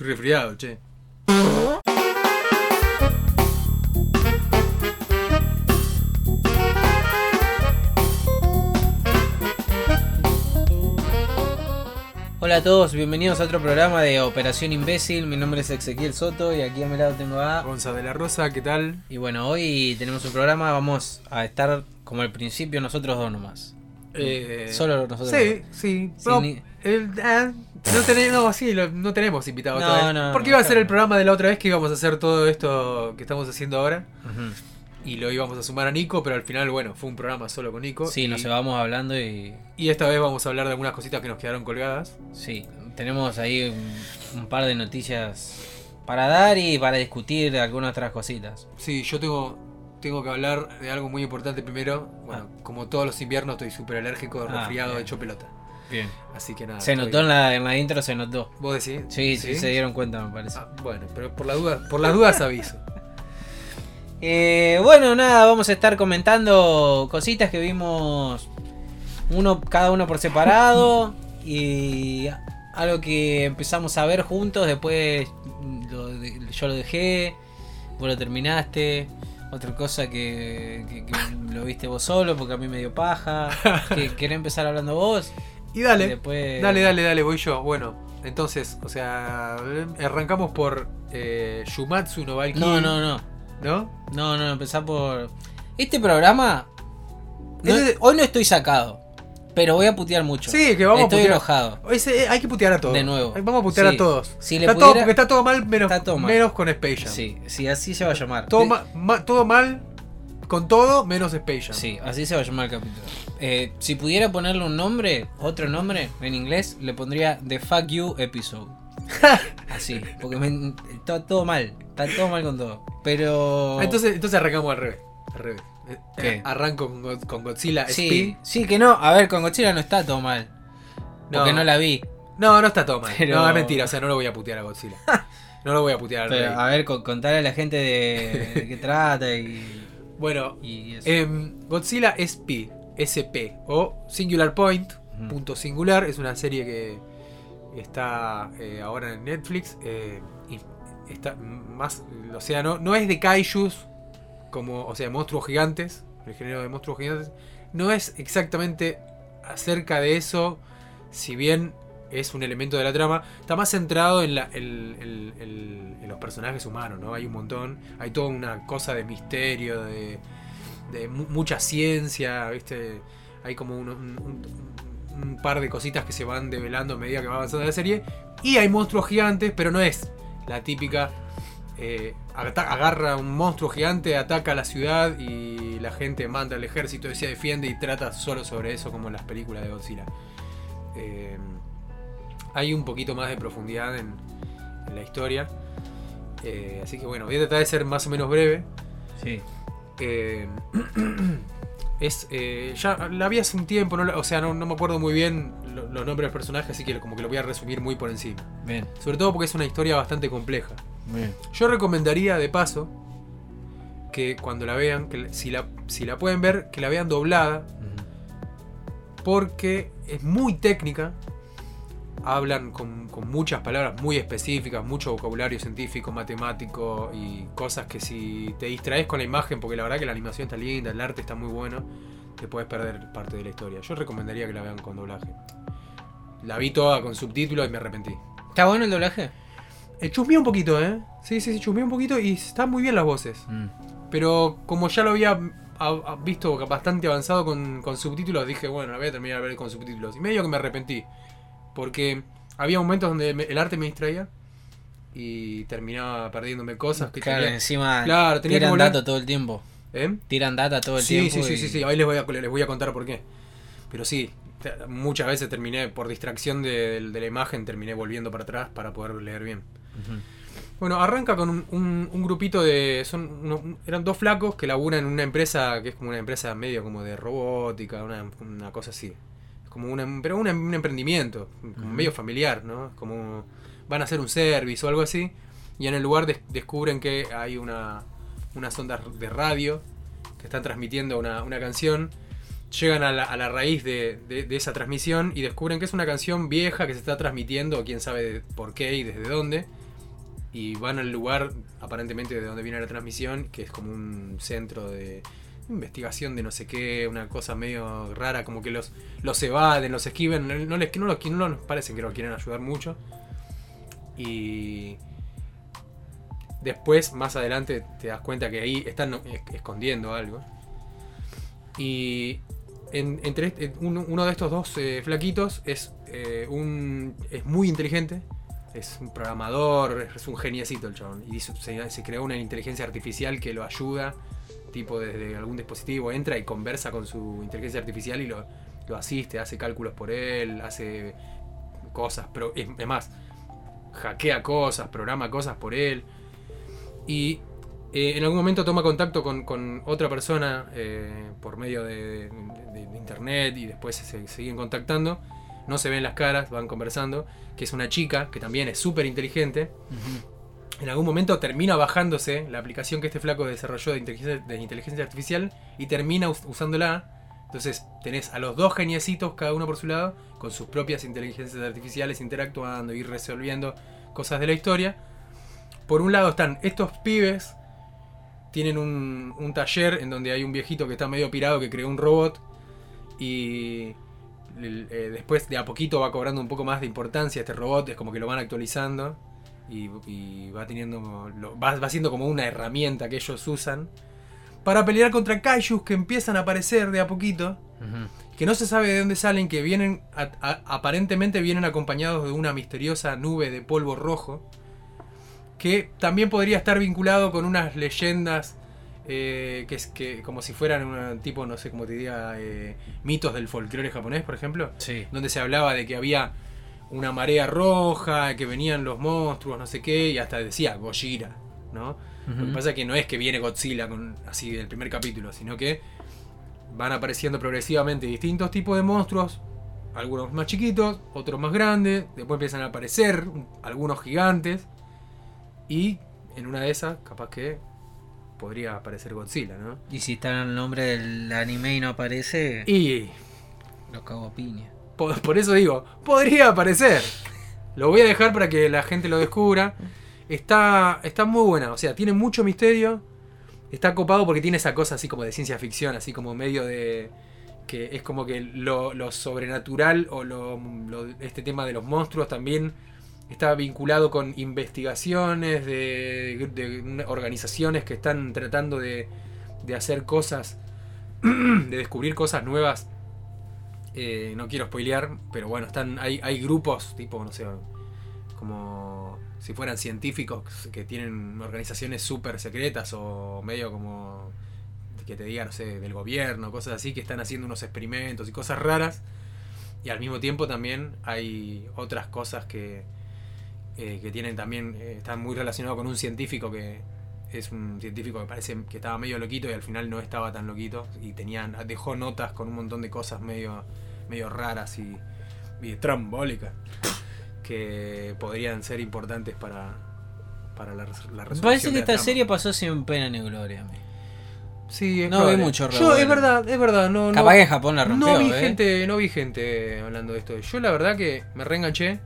Estoy resfriado, che. Hola a todos, bienvenidos a otro programa de Operación Imbécil. Mi nombre es Ezequiel Soto y aquí a mi lado tengo a. Gonza de la Rosa, ¿qué tal? Y bueno, hoy tenemos un programa, vamos a estar como al principio nosotros dos nomás. Eh, Solo nosotros Sí, sí. Sin No, ni- el- ah, no, tenemos, no, sí, lo- no tenemos invitados No, no, Porque no, iba a ser el programa de la otra vez que íbamos a hacer todo esto que estamos haciendo ahora. Y lo íbamos a sumar a Nico, pero al final, bueno, fue un programa solo con Nico. Sí, y, nos vamos hablando y y esta vez vamos a hablar de algunas cositas que nos quedaron colgadas. sí, tenemos ahí un, un par de noticias para dar y para discutir algunas otras cositas. Sí, yo tengo, tengo que hablar de algo muy importante primero. Bueno, como todos los inviernos estoy súper alérgico, Ah, resfriado, bien. hecho pelota. Bien. Así que nada. Se estoy- notó en la, en la intro, se notó. ¿Vos decís? Sí, sí, se dieron cuenta, me parece. Ah, bueno, pero por, la duda, por las dudas aviso. Eh, bueno, nada, vamos a estar comentando cositas que vimos uno cada uno por separado y algo que empezamos a ver juntos, después lo yo lo dejé, vos lo terminaste, otra cosa que, que- que lo viste vos solo porque a mí me dio paja, que querés empezar hablando vos Y dale, y después dale, dale, dale, voy yo. Bueno, entonces, o sea, arrancamos por eh, Shumatsu no Valkyrie. No, no, no, ¿No? no, no, empezá por... Este programa... no- hoy no estoy sacado, pero voy a putear mucho. Sí, que vamos a Estoy putear. enojado. Ese, eh, hay que putear a todos. De nuevo. Vamos a putear Sí. a todos. Si le está pudiera- todo, porque está todo mal menos, Está todo mal. menos con Space Jam. Sí, sí, así se va a llamar. Todo, Sí, ma- ma- todo mal con todo menos Space Jam. Sí, así se va a llamar el capítulo. Eh, si pudiera ponerle un nombre, otro nombre en inglés, le pondría The Fuck You Episode. Así, porque me- está todo mal, está todo mal con todo. Pero. Entonces, entonces arrancamos al revés. Al revés. Eh, ¿Qué? eh, Arranco con, Go- con Godzilla sí, Speed. sí, que no. A ver, con Godzilla no está todo mal. Porque No. no, la vi. No, no está todo mal. Pero- No, es mentira. O sea, no lo voy a putear a Godzilla. No lo voy a putear al Pero, a ver, con, contarle a la gente de, de qué trata y. Bueno, y em, Godzilla SP, SP o Singular Point, punto singular, es una serie que está eh, ahora en Netflix. eh, y está más, o sea, no, no es de kaijus, como, o sea, monstruos gigantes, el género de monstruos gigantes. No es exactamente acerca de eso, si bien es un elemento de la trama, está más centrado en, la, en los personajes humanos, ¿no? Hay un montón, hay toda una cosa de misterio, de, de mu- mucha ciencia, ¿viste? Hay como un- un par de cositas que se van develando a medida que va avanzando la serie. Y hay monstruos gigantes, pero no es la típica... eh, agarra un monstruo gigante, ataca a la ciudad y la gente manda al ejército y se defiende y trata solo sobre eso como en las películas de Godzilla. Eh, hay un poquito más de profundidad en, en la historia. Eh, así que bueno, voy a tratar de ser más o menos breve. Sí. Eh, es ya la vi hace un tiempo, no o sea, no, no me acuerdo muy bien lo- los nombres de los personajes, así que como que lo voy a resumir muy por encima. Bien, Sobre todo porque es una historia bastante compleja. Bien. Yo recomendaría de paso que cuando la vean, que si la, si la pueden ver, que la vean doblada, porque es muy técnica. Hablan con, con muchas palabras muy específicas, mucho vocabulario científico, matemático y cosas que si te distraes con la imagen, porque la verdad que la animación está linda, el arte está muy bueno, te puedes perder parte de la historia. Yo recomendaría que la vean con doblaje. La vi toda con subtítulos y me arrepentí. ¿Está bueno el doblaje? Eh, chusmeé un poquito, ¿eh? Sí, sí, sí, chusmeé un poquito y están muy bien las voces. Pero como ya lo había a- a- visto bastante avanzado con, con subtítulos, dije, bueno, la voy a terminar de ver con subtítulos. Y medio que me arrepentí. Porque había momentos donde me- el arte me distraía y terminaba perdiéndome cosas que Claro, tenía. encima Claro, tenía tiran datos todo el tiempo. ¿Eh? Tiran data todo el Sí, tiempo. sí, sí, y- sí, sí. Ahí les voy, a, les voy a contar por qué. Pero sí, muchas veces terminé, por distracción de, de la imagen, terminé volviendo para atrás para poder leer bien. Bueno, arranca con un, un- un grupito de. son uno- eran dos flacos que laburan en una empresa que es como una empresa medio como de robótica, una, una cosa así. Es como una, pero un, un emprendimiento, como medio familiar, ¿no? Como van a hacer un service o algo así. Y en el lugar des- descubren que hay una, unas ondas de radio que están transmitiendo una, una canción. Llegan a la, a la raíz de, de- de esa transmisión y descubren que es una canción vieja que se está transmitiendo, quién sabe por qué y desde dónde y van al lugar aparentemente de donde viene la transmisión, que es como un centro de investigación de no sé qué, una cosa medio rara, como que los, los evaden, los esquiven, no, les, no, los, no les parece que los quieren ayudar mucho. Y después, más adelante, te das cuenta que ahí están escondiendo algo. Y entre este, uno, de estos dos eh, flaquitos es, eh, un, es muy inteligente es un programador, es un geniecito el chabón. Y se, creó una inteligencia artificial que lo ayuda, tipo desde algún dispositivo, entra y conversa con su inteligencia artificial y lo, asiste, hace cálculos por él, hace cosas, pero es, más, hackea cosas, programa cosas por él. Y eh, en algún momento toma contacto con, otra persona eh, por medio de, internet y después se siguen contactando no se ven las caras, van conversando, que es una chica que también es súper inteligente. En algún momento termina bajándose la aplicación que este flaco desarrolló de inteligencia, artificial y termina usándola. Entonces tenés a los dos geniecitos, cada uno por su lado, con sus propias inteligencias artificiales interactuando y resolviendo cosas de la historia. Por un lado están estos pibes, tienen un, un taller en donde hay un viejito que está medio pirado que creó un robot y eh, después de a poquito va cobrando un poco más de importancia este robot, es como que lo van actualizando y, va teniendo, va, siendo como una herramienta que ellos usan para pelear contra kaijus que empiezan a aparecer de a poquito, que no se sabe de dónde salen, que vienen, aparentemente vienen acompañados de una misteriosa nube de polvo rojo, que también podría estar vinculado con unas leyendas eh, que es que como si fueran un tipo, no sé cómo te diga, eh, mitos del folclore japonés, por ejemplo, donde se hablaba de que había una marea roja, que venían los monstruos, no sé qué, y hasta decía Gojira, ¿no? Lo que pasa es que no es que viene Godzilla con, así del primer capítulo, sino que van apareciendo progresivamente distintos tipos de monstruos, algunos más chiquitos, otros más grandes, después empiezan a aparecer algunos gigantes, y en una de esas, capaz que podría aparecer Godzilla, ¿no? Y si está en el nombre del anime y no aparece. Y. Lo cago piña. Por, eso digo, podría aparecer. Lo voy a dejar para que la gente lo descubra. Está, está muy buena, o sea, tiene mucho misterio. Está copado porque tiene esa cosa así como de ciencia ficción, así como medio de. que es como que lo, sobrenatural o lo, este tema de los monstruos también está vinculado con investigaciones de, organizaciones que están tratando de, hacer cosas, de descubrir cosas nuevas. Eh, no quiero spoilear, pero bueno, están hay, hay grupos tipo, no sé, como si fueran científicos que tienen organizaciones súper secretas o medio como que te diga, no sé, del gobierno, cosas así, que están haciendo unos experimentos y cosas raras. Y al mismo tiempo también hay otras cosas que, eh, que tienen también, eh, están muy relacionados con un científico que es un científico que parece que estaba medio loquito y al final no estaba tan loquito y tenían, dejó notas con un montón de cosas medio, medio raras y, y trambólicas que podrían ser importantes para, para la, la resolución. Parece que esta serie pasó sin pena ni gloria. Sí, no vi mucho Yo, es verdad, es verdad. No, Capaz que en Japón la rompió. No vi, ¿eh? gente, no vi gente hablando de esto. Yo la verdad que me reenganché.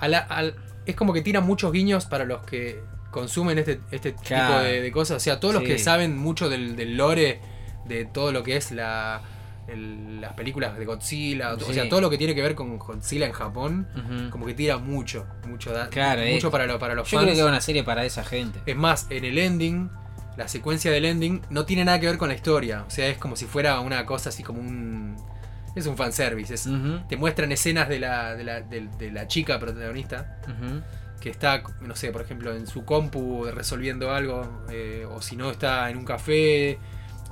A la, al, es como que tira muchos guiños para los que consumen este, este tipo de, cosas. O sea, todos los que saben mucho del, lore, de todo lo que es la, las películas de Godzilla, o sea, todo lo que tiene que ver con Godzilla en Japón, como que tira mucho, mucho, mucho para, para los Yo fans. creo que es una serie para esa gente. Es más, en el ending, la secuencia del ending no tiene nada que ver con la historia. O sea, es como si fuera una cosa así como un es un fanservice. Es, Te muestran escenas de la, de la, de, la chica protagonista. Que está, no sé, por ejemplo, en su compu resolviendo algo. Eh, o si no, está en un café.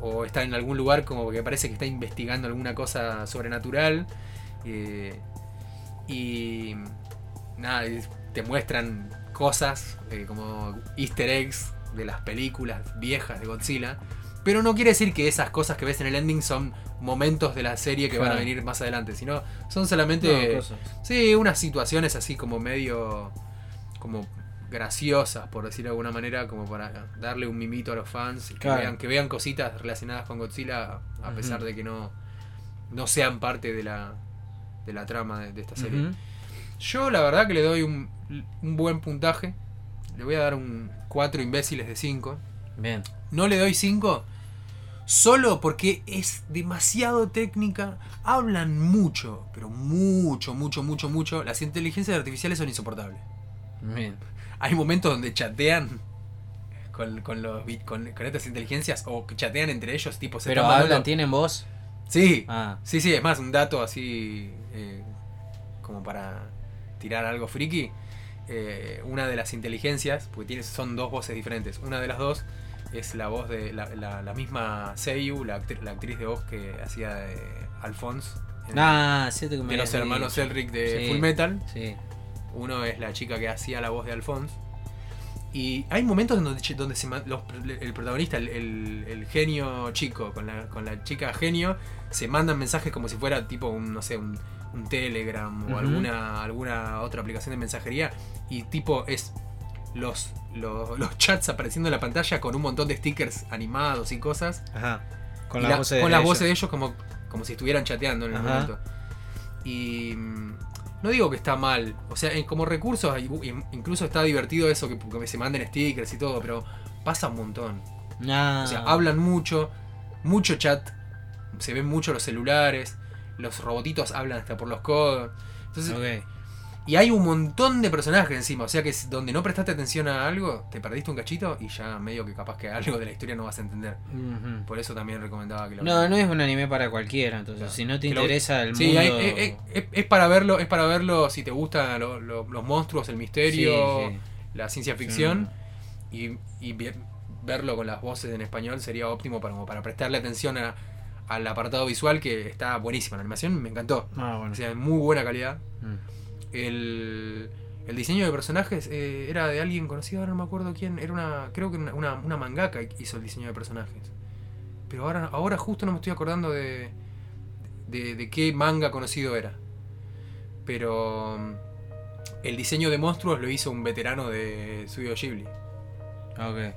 O está en algún lugar como que parece que está investigando alguna cosa sobrenatural. Eh, y nada, te muestran cosas eh, como easter eggs de las películas viejas de Godzilla. Pero no quiere decir que esas cosas que ves en el ending son momentos de la serie que van a venir más adelante, sino son solamente sí, unas situaciones así como medio como graciosas, por decirlo de alguna manera, como para darle un mimito a los fans, que, vean, que vean cositas relacionadas con Godzilla, a pesar de que no, no sean parte de la, de la trama de, esta serie. Yo la verdad que le doy un, un buen puntaje. le voy a dar un 4 imbéciles de 5. Bien. No le doy 5 solo porque es demasiado técnica. Hablan mucho, pero mucho, mucho, mucho, mucho. Las inteligencias artificiales son insoportables. Bien. Hay momentos donde chatean con, con, los, con, con estas inteligencias o chatean entre ellos, tipo se Pero mandando- hablan, tienen voz. Sí, Ah. sí, sí, es más, un dato así eh, como para tirar algo friki. Eh, una de las inteligencias, porque tiene, son dos voces diferentes, una de las dos es la voz de la, la- la misma Seiyu, la, actri- la actriz de voz que hacía de Alphonse en- Ah, cierto que me de los hermanos dicho. Elric de Sí. Full Metal. Sí. Uno es la chica que hacía la voz de Alphonse. Y hay momentos en donde, donde se los- el protagonista, el, el- el genio chico, con la, con la chica genio, se mandan mensajes como si fuera tipo un, no sé, un, un Telegram o alguna, alguna otra aplicación de mensajería. Y tipo es los, los, los chats apareciendo en la pantalla con un montón de stickers animados y cosas. Ajá. Con las la- voces con de las ellos. voces de ellos como, como si estuvieran chateando en el Ajá. momento. Y mm, no digo que está mal, o sea, como recursos, incluso está divertido eso que, que se manden stickers y todo, pero pasa un montón. Ah. O sea, hablan mucho, mucho chat, se ven mucho los celulares, los robotitos hablan hasta por los codos. Entonces. Y hay un montón de personajes encima, o sea que donde no prestaste atención a algo, te perdiste un cachito y ya medio que capaz que algo de la historia no vas a entender. Por eso también recomendaba que lo No, no es un anime para cualquiera, entonces Claro. si no te Que lo- interesa el Sí, mundo... hay- eh, eh, es, es para verlo, es para verlo si te gustan lo- lo- los monstruos, el misterio, Sí, sí. la ciencia ficción y, y verlo con las voces en español sería óptimo para, como para prestarle atención a- al apartado visual que está buenísimo. La animación me encantó. Ah, bueno. O sea, muy buena calidad. Mm. El, el diseño de personajes eh, era de alguien conocido, ahora no me acuerdo quién. Era una, creo que una, una, una mangaka hizo el diseño de personajes. Pero ahora, ahora justo no me estoy acordando de, de, de qué manga conocido era. Pero mm, el diseño de monstruos lo hizo un veterano de Studio Ghibli. Ok.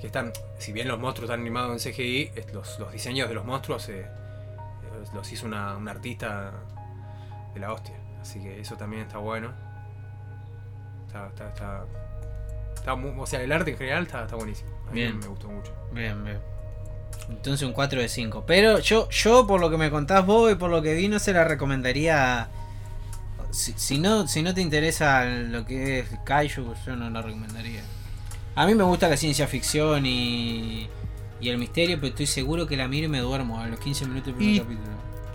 Que están, si bien los monstruos están animados en CGI, los, los diseños de los monstruos eh, los- hizo una, una artista de la hostia. Así que eso también está bueno. Está, está, está, o sea, el arte en general está, está buenísimo. A mí Bien. me gustó mucho. Bien, bien. Entonces un 4 de 5. Pero yo, yo por lo que me contás vos y por lo que vi, no se la recomendaría. Si, si no, si no te interesa lo que es Kaiju, yo no la recomendaría. A mí me gusta la ciencia ficción y, y el misterio, pero estoy seguro que la miro y me duermo a los 15 minutos del primer Y- capítulo.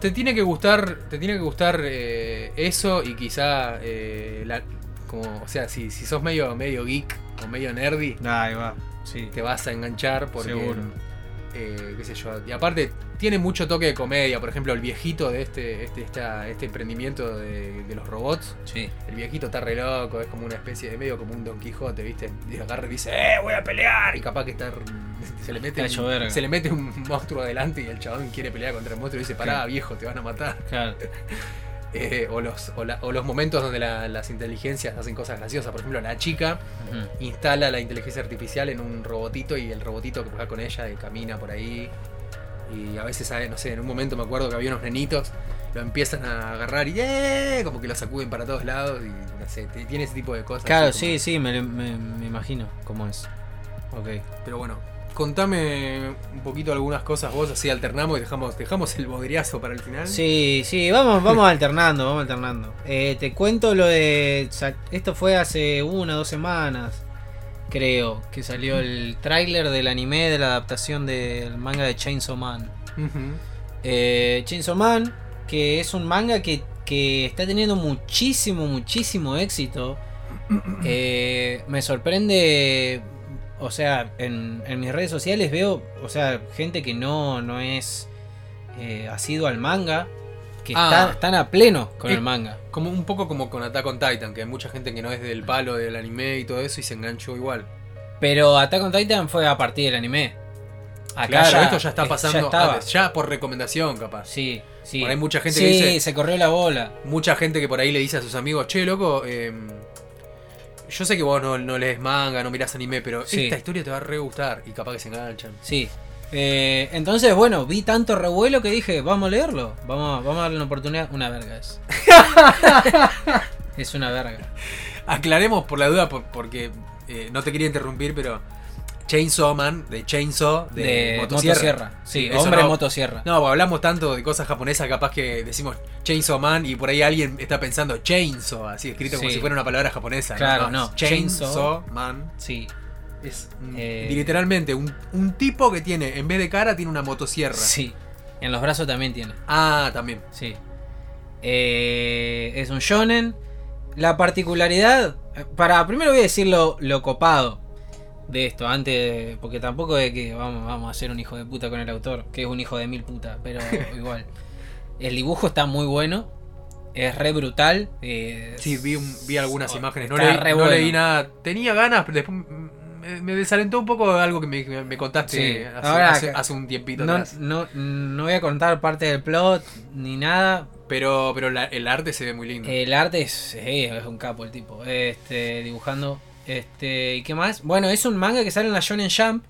Te tiene que gustar, te tiene que gustar eh, eso y quizá eh, la, como, o sea, si, si sos medio, medio geek o medio nerdy, Ahí va, sí. te vas a enganchar porque Seguro. Eh, qué sé yo y aparte tiene mucho toque de comedia por ejemplo el viejito de este este esta- este emprendimiento de, de los robots. Sí. el viejito está re loco es como una especie de medio como un Don Quijote viste y agarra y dice eh voy a pelear y capaz que está se le mete un, se le mete un monstruo adelante y el chabón quiere pelear contra el monstruo y dice pará viejo te van a matar Claro. Eh, o los o, la- o los momentos donde la- las inteligencias hacen cosas graciosas por ejemplo la chica instala la inteligencia artificial en un robotito y el robotito que juega con ella y camina por ahí. Y a veces, no sé, en un momento me acuerdo que había unos nenitos, lo empiezan a agarrar y ¡eh! como que lo sacuden para todos lados y no sé, tiene ese tipo de cosas. Claro, como- sí, sí, me, me- me imagino cómo es. Ok. Pero bueno, contame un poquito algunas cosas vos, así alternamos y dejamos, dejamos el bodriazo para el final. Sí, sí, vamos, vamos alternando, vamos alternando. Eh, te cuento lo de. Esto fue hace una o dos semanas, creo, que salió el tráiler del anime de la adaptación del manga de Chainsaw Man. Eh, Chainsaw Man, que es un manga que, que está teniendo muchísimo, muchísimo éxito. Eh, me sorprende, o sea, en, en mis redes sociales veo, o sea, gente que no, no es eh, asido al manga, que Ah. está- están a pleno con el manga. Como un poco como con Attack on Titan, que hay mucha gente que no es del palo del anime y todo eso y se enganchó igual. Pero Attack on Titan fue a partir del anime. Acá claro, esto ya está pasando Ya, antes, ya por recomendación capaz. Sí, sí. Por ahí mucha gente sí, que dice- se corrió la bola. Mucha gente que por ahí le dice a sus amigos, che, loco, eh, yo sé que vos no, no lees manga, no mirás anime, pero Sí. esta historia te va a re gustar y capaz que se enganchan. Sí. Eh, entonces, bueno, vi tanto revuelo que dije, vamos a leerlo. Vamos, vamos a darle una oportunidad. Una verga es. es una verga. Aclaremos por la duda, por- porque eh, no te quería interrumpir, pero Chainsaw Man, de Chainsaw, de, De, motosierra. motosierra. Sí, Eso hombre no- motosierra. No, porque hablamos tanto de cosas japonesas, capaz que decimos Chainsaw Man y por ahí alguien está pensando Chainsaw, así escrito como si fuera una palabra japonesa. Claro, es no, Chainsaw, Chainsaw. Man. Sí, Es Eh. literalmente un, un tipo que tiene, en vez de cara, tiene una motosierra. sí. En los brazos también tiene. Ah, también. Sí. Eh, es un shonen. La particularidad. Para. Primero voy a decir lo, lo copado de esto. Antes. porque tampoco es que vamos, vamos a ser un hijo de puta con el autor. Que es un hijo de mil puta. Pero igual. El dibujo está muy bueno. Es re brutal. eh, Sí, vi, un- vi algunas Oh, imágenes. No, leí, re no bueno. leí nada. Tenía ganas, pero después me, me desalentó un poco algo que me, me contaste Sí. hace, Ahora hace- un tiempito No, atrás. no, no voy a contar parte del plot ni nada. Pero, pero la- el arte se ve muy lindo. El arte es, eh, es un capo el tipo. Este, dibujando. Este, ¿y qué más? Bueno, es un manga que sale en la Shonen Jump.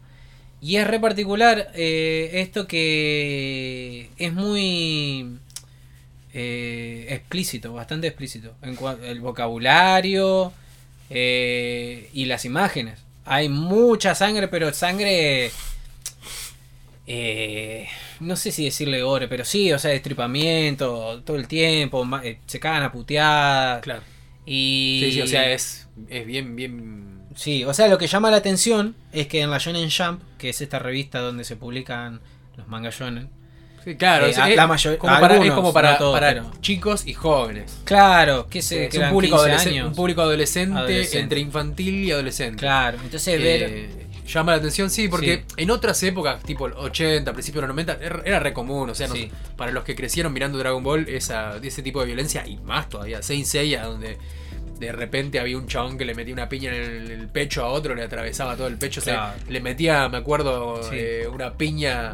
Y es re particular eh, esto que es muy eh, explícito, bastante explícito. En el vocabulario eh, y las imágenes. Hay mucha sangre, pero sangre... no sé si decirle gore, pero sí, o sea, destripamiento todo el tiempo, se cagan a puteadas. claro. Y... Sí, sí, o sea, es, es bien, bien. Sí, o sea, lo que llama la atención es que en la Shonen Jump, que es esta revista donde se publican los mangas shonen, Sí, claro, Eh, es, la mayor- como para, es como para, no todos, para pero- chicos y jóvenes. claro, que se es que un público, 15 adolescente, años. un público adolescente, Adolescente. entre infantil y adolescente. Claro, entonces Eh, ver llama la atención, sí, porque Sí. en otras épocas, tipo el 80, principios de los 90, era, era re común. O sea, para los que crecieron mirando Dragon Ball, esa, ese tipo de violencia, y más todavía, Saint Seiya, donde de repente había un chabón que le metía una piña en el, pecho a otro, le atravesaba todo el pecho, o sea, Claro. le metía, me acuerdo, Sí. eh, una piña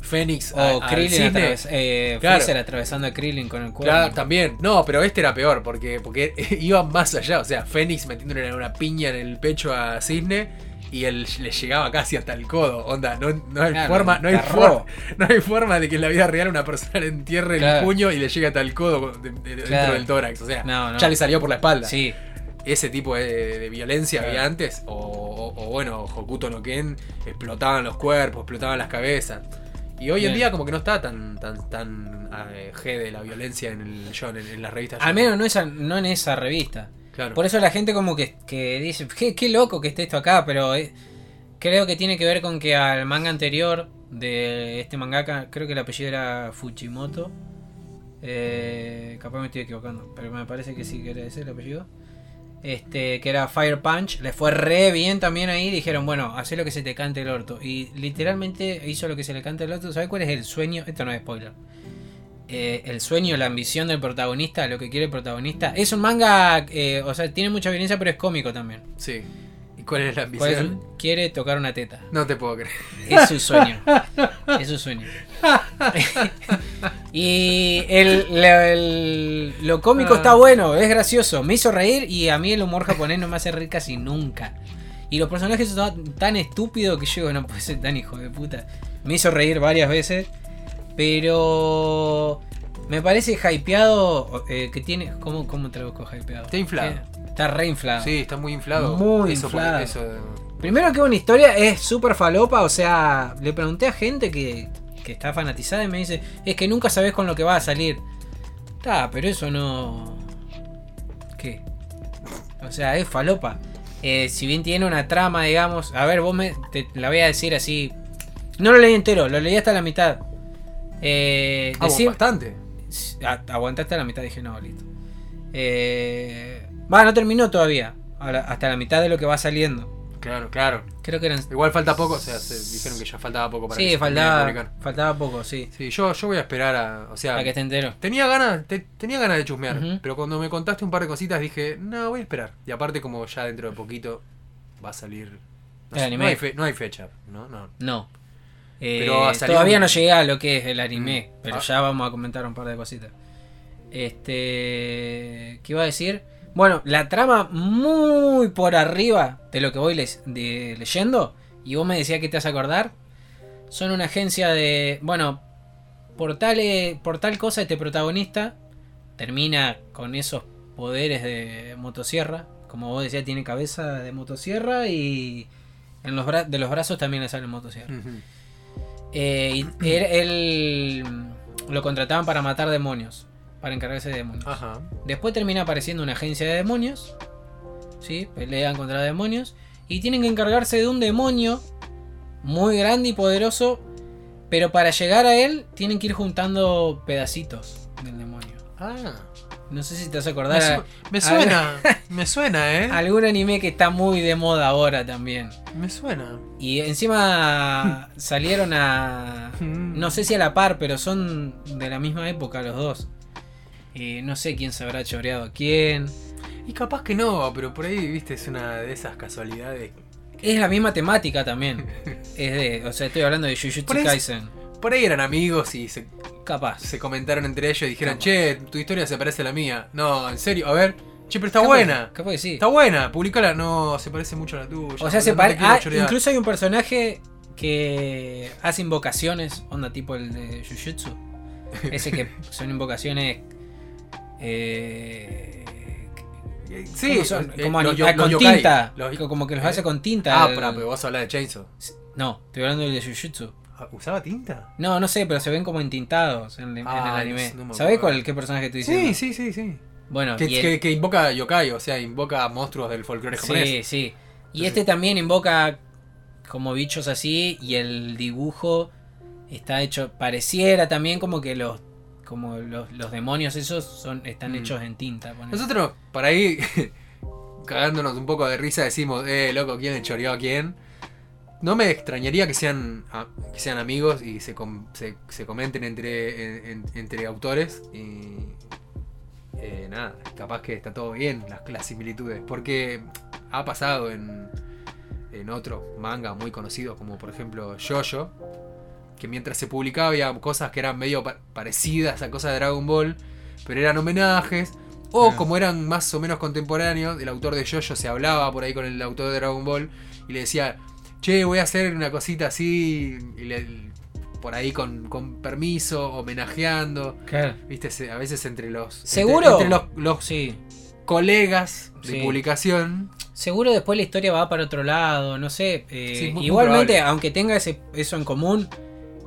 Fénix o a- Krillin atraves- eh, Claro. Atravesando a Krillin con el cuerno. Claro, también. No, pero este era peor, porque, porque iban más allá. O sea, Fénix metiéndole una piña en el pecho a Cisne y él le llegaba casi hasta el codo. Onda, no, no hay Claro, forma, no hay forma, no hay forma de que en la vida real una persona le entierre el puño y le llegue hasta el codo de- de- dentro del tórax. O sea, No, no. ya le salió por la espalda. Sí, Ese tipo de, de violencia había antes. O, o- o bueno, Hokuto no Ken explotaban los cuerpos, explotaban las cabezas. Y hoy en día como que no está tan tan tan eh, G de la violencia en el shonen, en las revistas. al menos no, esa, no en esa revista. Por eso la gente como que, que dice, qué loco que esté esto acá, pero eh, creo que tiene que ver con que al manga anterior de este mangaka, creo que el apellido era Fujimoto. Eh, capaz me estoy equivocando, pero me parece que sí que era ese el apellido. Este, que era Fire Punch, le fue re bien también ahí. Dijeron, bueno, haz lo que se te cante el orto. Y literalmente hizo lo que se le cante el orto. ¿Sabes cuál es el sueño? Esto no es spoiler. Eh, el sueño, la ambición del protagonista, lo que quiere el protagonista. Es un manga, eh, o sea, tiene mucha violencia, pero es cómico también. Sí. ¿Y cuál es la ¿Cuál es ambición? quiere tocar una teta. No te puedo creer. Es su sueño. es su sueño. y el, lo cómico está bueno, es gracioso. Me hizo reír y a mí el humor japonés no me hace reír casi nunca. Y los personajes son tan estúpidos que yo digo, no puede ser tan hijo de puta. Me hizo reír varias veces. Pero me parece hypeado eh, que tiene. ¿Cómo, cómo traduzco hypeado? Está inflado. Eh, está re inflado. Sí, está muy inflado. Muy eso, inflado. eso- Primero que una historia es súper falopa, o sea, le pregunté a gente que, que está fanatizada y me dice, es que nunca sabes con lo que va a salir. Está, pero eso no... ¿Qué? O sea, es falopa. Eh, si bien tiene una trama, digamos, a ver, vos me te la voy a decir así. No lo leí entero, lo leí hasta la mitad. Eh, Ah, decir- bastante. a- aguantaste a la mitad, dije, no, listo. Eh, va, no terminó todavía. Ahora, hasta la mitad de lo que va saliendo. Claro, claro. Creo que eran Igual falta poco, o sea, se dijeron que ya faltaba poco para que Sí, se de faltaba, publicar. faltaba poco, sí. Sí, yo, yo voy a esperar a. O sea, Para que esté entero. tenía ganas, te- tenía ganas de chusmear, pero cuando me contaste un par de cositas dije, no, voy a esperar. Y aparte, como ya dentro de poquito va a salir. No, El sé, anime. no hay, fe- no hay fecha, ¿no? No. No. Eh, Pero todavía un- no llegué a lo que es el anime, Mm. pero Ah. ya vamos a comentar un par de cositas. Este, ¿qué iba a decir? Bueno, la trama muy por arriba de lo que voy les- de- leyendo, y vos me decías que te vas a acordar, son una agencia de, bueno, por tal, eh, por tal cosa este protagonista termina con esos poderes de motosierra, como vos decías, tiene cabeza de motosierra y en los de los brazos también le sale motosierra. Eh, y él, él lo contrataban para matar demonios, para encargarse de demonios. Ajá. Después termina apareciendo una agencia de demonios. ¿Sí? Pelean contra demonios. Y tienen que encargarse de un demonio muy grande y poderoso. Pero para llegar a él tienen que ir juntando pedacitos del demonio. Ah. No sé si te vas a Me, su- me suena. me suena, ¿eh? Algún anime que está muy de moda ahora también. Me suena. Y encima salieron a... No sé si a la par, pero son de la misma época los dos. Eh, no sé quién se habrá choreado a quién. Y capaz que no, pero por ahí, viste, es una de esas casualidades. Es la misma temática también. Es de, o sea, estoy hablando de Jujutsu Kaisen. Por ahí eran amigos y se, Capaz. se comentaron entre ellos y dijeron, Capaz. che, tu historia se parece a la mía. No, en serio, a ver. Che, pero está Capaz- buena. Capaz que sí. Está buena, publicala. No, se parece mucho a la tuya. O sea, se no te pare- quiero ah, incluso hay un personaje que hace invocaciones, onda tipo el de Jujutsu. Ese que son invocaciones. Eh, Sí, ¿cómo son? eh, como los ah, los con yokai. tinta. Los- como que los ¿eh? hace con tinta. Ah, el- pero, vos hablás de Chainsaw. No, estoy hablando del de Jujutsu. Ah, ¿Usaba tinta? No, no sé, pero se ven como entintados en, en Ah, el anime. no ¿Sabés cuál qué personaje estoy diciendo? Sí, sí, sí, sí. Bueno, Que, el- que- que invoca yokai, o sea, invoca monstruos del folclore japonés. Sí, sí. Y Entonces- este también invoca como bichos así y el dibujo está hecho pareciera también como que los como los, los demonios esos son están Mm. hechos en tinta. Nosotros, por ahí, cagándonos un poco de risa, decimos, eh, loco, ¿quién le choreó a quién? No me extrañaría que sean, que sean amigos y se, com- se, se comenten entre, en- en- entre autores. Y eh, nada, capaz que está todo bien las, las similitudes. Porque ha pasado en, en otros manga muy conocidos, como por ejemplo Jojo, que mientras se publicaba había cosas que eran medio pa- parecidas a cosas de Dragon Ball, pero eran homenajes. O como eran más o menos contemporáneos, el autor de Jojo se hablaba por ahí con el autor de Dragon Ball y le decía, che, voy a hacer una cosita así, y le- por ahí con, con permiso, homenajeando. Claro. Viste, a veces entre los, ¿Seguro? entre, entre los, los Sí. colegas de Sí. publicación. Seguro después la historia va para otro lado, no sé. eh, Sí, muy- muy igualmente, aunque tenga ese, eso en común,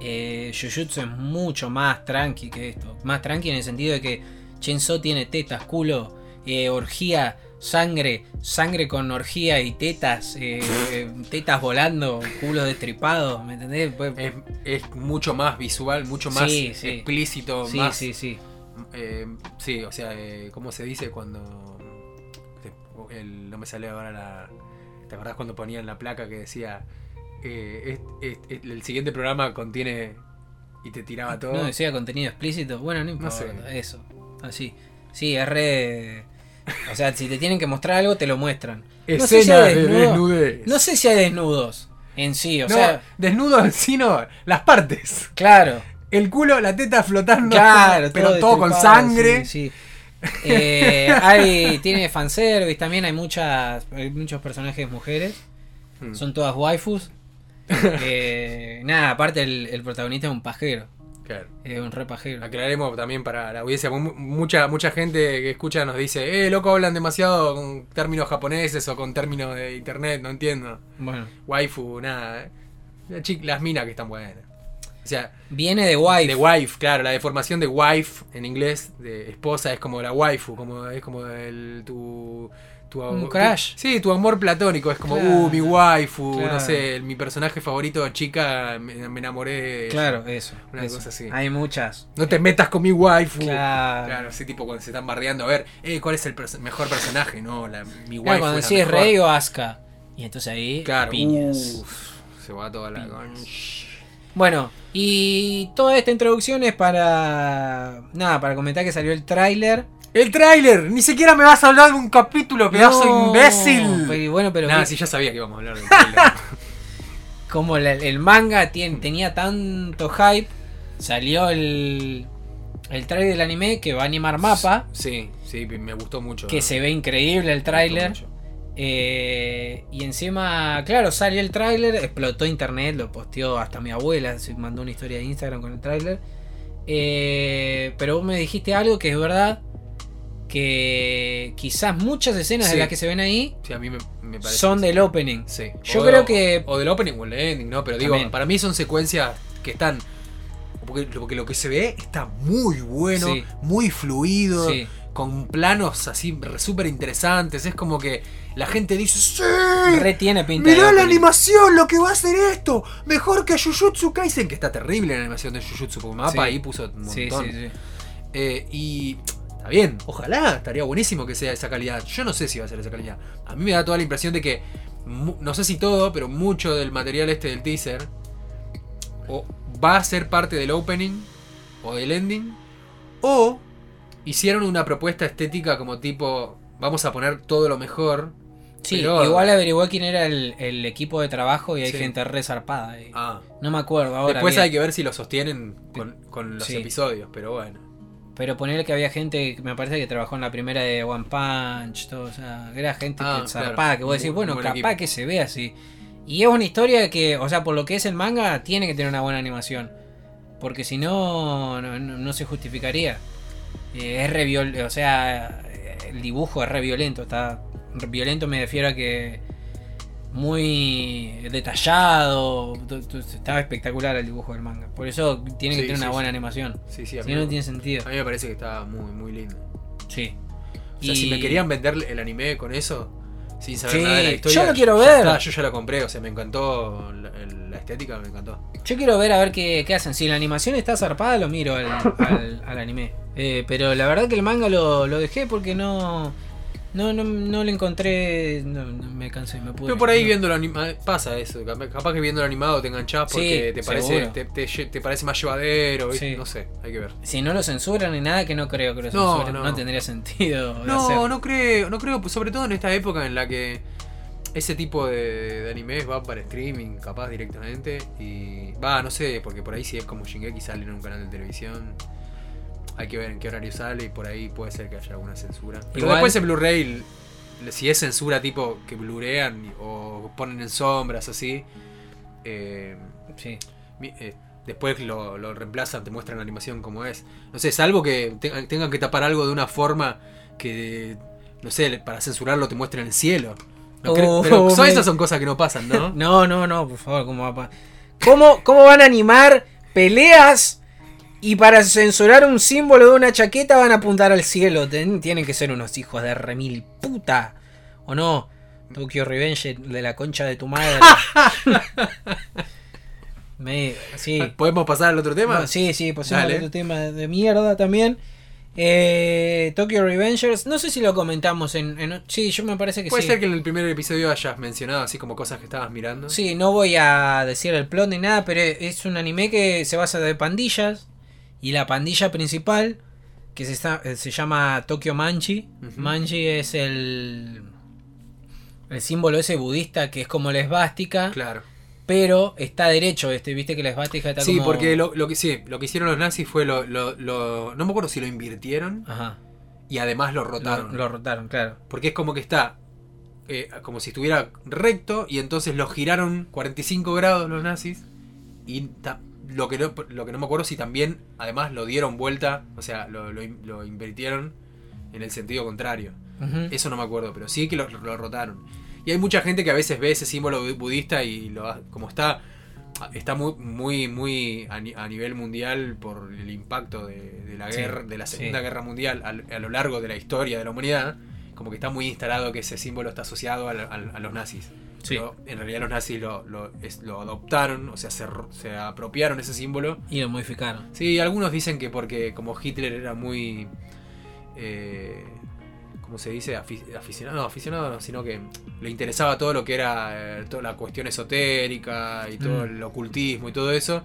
eh, Jujutsu es mucho más tranqui que esto. Más tranqui en el sentido de que Chainsaw tiene tetas, culo, eh, orgía, sangre, sangre con orgía y tetas, eh, eh, tetas volando, culos destripados, ¿me entendés? Pues- Es, es mucho más visual, mucho más Sí, sí. explícito, sí, más sí, sí. Eh, sí, o sea, eh, ¿cómo se dice cuando... el- no me sale ahora la... ¿Te acordás cuando ponían la placa que decía... es- es- es- el siguiente programa contiene... Y te tiraba todo. No decía contenido explícito. Bueno, no importa. sé. Eso. Así. Sí, es re. O sea, si te tienen que mostrar algo, te lo muestran. No sé si hay de desnudo- desnudez. No sé si hay desnudos en sí. O No, sea, desnudo en sí no, las partes. claro. El culo, la teta flotando, Claro, pero todo, con sangre. Sí, sí. Eh, hay, tiene fanservice también, hay muchas hay muchos personajes mujeres, Hmm. son todas waifus. Eh, nada, aparte el, el protagonista es un pajero, Claro. es un re pajero. Aclaremos también para la audiencia, mu- mucha mucha gente que escucha nos dice, eh, loco, hablan demasiado con términos japoneses o con términos de internet, no entiendo. Bueno, Waifu, nada. Chi- Las minas que están buenas. O sea, viene de wife. de wife, claro, la deformación de wife en inglés, de esposa, es como la waifu, como, es como el, tu... tu Un tu- crush. sí, tu amor platónico, es como, Claro. uh, mi waifu, Claro. no sé, mi personaje favorito chica, me, me enamoré de. Claro, eso. Una eso. cosa así. Hay muchas. No te metas con mi waifu. Claro. Claro, sí, tipo cuando se están bardeando, a ver, eh, ¿cuál es el perso- mejor personaje? No, la, mi waifu Claro, cuando es decís rey o Asuka. Y entonces ahí, Claro, piñas. uf, se va toda la... Piñas. Bueno, y toda esta introducción es para. Nada, para comentar que salió el tráiler. El tráiler, ni siquiera me vas a hablar de un capítulo, pedazo No, imbécil. pero bueno, pero Nada, sí, ya sabía que íbamos a hablar del tráiler. como la- el manga tenía tanto hype, salió el, el tráiler del anime que va a animar mapa, sí, sí, me gustó mucho. que ¿no? se ve increíble el tráiler. Eh, y encima, claro, salió el tráiler, explotó internet, lo posteó hasta mi abuela, se mandó una historia de Instagram con el tráiler. Eh, pero vos me dijiste algo que es verdad, que quizás muchas escenas Sí. de las que se ven ahí Sí, a mí me, me parece. son del opening. sí. Yo O- creo que- O del opening o el ending, ¿no? Pero digo, También. para mí son secuencias que están. Porque, porque lo que se ve está muy bueno, muy fluido, con planos así súper interesantes. Es como que la gente dice: ¡Sí! Re tiene pinta Mirá la animación, lo que va a hacer esto. Mejor que Jujutsu Kaisen, que está terrible la animación de Jujutsu, porque Mapa ahí puso un montón. Sí, sí, sí. Eh, y está bien, ojalá, estaría buenísimo que sea esa calidad. Yo no sé si va a ser esa calidad. A mí me da toda la impresión de que, no sé si todo, pero mucho del material este del teaser o va a ser parte del opening o del ending o hicieron una propuesta estética como tipo, vamos a poner todo lo mejor. Sí, pero- igual averigué quién era el, el equipo de trabajo y hay Sí. gente re zarpada. ahí. Ah. No me acuerdo ahora. Después bien. hay que ver si lo sostienen con, con los Sí. episodios, pero bueno. Pero ponerle que había gente que me parece que trabajó en la primera de One Punch, todo, o sea, era gente Ah, que zarpada, claro. que vos decís, bueno, buen capaz equipo. que se ve así. Y es una historia que, o sea, por lo que es el manga, tiene que tener una buena animación. Porque si no, no, no- se justificaría. Eh, es re viol- o sea, el dibujo es re violento, está violento me refiero a que muy detallado, estaba espectacular el dibujo del manga. Por eso tiene que Sí, tener una buena sí. animación. Sí, sí, a Si mí, no, me- tiene sentido. a mí me parece que está muy, muy lindo. Sí. O sea, si me querían vender el anime con eso, sin saber nada de la historia. yo lo quiero ya ver. está, yo ya lo compré, o sea, me encantó la, estética, me encantó. Yo quiero ver a ver qué, qué hacen. Si la animación está zarpada, lo miro al, al- al anime. Eh, pero la verdad que el manga lo, lo dejé porque no. No, no, no le encontré. No, no, me cansé, me pude. Pero por ahí no. viéndolo animado, pasa eso, capaz que viéndolo animado te enganchás porque Sí, te, parece, te, te parece más llevadero. Sí. no sé, hay que ver. Si no lo censuran ni nada, que no creo que lo No, censuren. No, tendría sentido. No, hacer. no creo, no creo, sobre todo en esta época en la que ese tipo de, de animes va para streaming, capaz directamente. Y va, no sé, porque por ahí si es como Shingeki sale en un canal de televisión. Hay que ver en qué horario sale y por ahí puede ser que haya alguna censura. Pero Igual- después en Blu-ray, si es censura tipo que blurean o ponen en sombras así, eh, Sí. eh, después lo, lo reemplazan, te muestran la animación como es. No sé, salvo que tengan, tengan que tapar algo de una forma que, no sé, para censurarlo te muestren el cielo. No Oh, pero esas son cosas que no pasan, ¿no? No, no, no, por favor, ¿cómo, va a ¿Cómo, ¿Cómo van a animar peleas y para censurar un símbolo de una chaqueta van a apuntar al cielo? Ten- tienen que ser unos hijos de remil puta. ¿O no? Tokyo Revenge de la concha de tu madre. Me, sí. ¿Podemos pasar al otro tema? No, sí, sí, pasemos Dale. a otro tema de mierda también. Eh, Tokyo Revengers, no sé si lo comentamos en, en- Sí, yo me parece que Puede sí. ser que en el primer episodio hayas mencionado así como cosas que estabas mirando. Sí, no voy a decir el plot ni nada, pero es un anime que se basa de pandillas. Y la pandilla principal, que se, está- eh, se llama Tokyo. Ujú. Manji es el, el símbolo ese budista que es como la esvástica, Claro. pero está derecho. Este, Viste que la esvástica está Sí, como... porque lo, lo que sí, lo que hicieron los nazis fue lo, lo- lo- no me acuerdo si lo invirtieron Ajá, y además lo lo, rotaron. lo rotaron, claro. Porque es como que está eh, como si estuviera recto y entonces lo giraron 45 grados los nazis y ta- lo que, no, lo que no me acuerdo si también además lo dieron vuelta, o sea, lo, lo in- lo invirtieron en el sentido contrario. Eso no me acuerdo, pero sí que lo, lo rotaron. Y hay mucha gente que a veces ve ese símbolo bu- budista y lo como está está muy muy muy a, ni- a nivel mundial por el impacto de, de la Sí, guerra de la Segunda sí. Guerra Mundial al- a, lo largo de la historia de la humanidad, como que está muy instalado que ese símbolo está asociado al- a, los nazis. Sí. Pero en realidad los nazis lo, lo, es- lo adoptaron, o sea, se, apropiaron ese símbolo Y lo modificaron. Sí, algunos dicen que porque como Hitler era muy... Eh, ¿Cómo se dice? Afi- aficionado, no, aficionado no, sino que le interesaba todo lo que era eh, toda la cuestión esotérica y todo Mm. el ocultismo y todo eso.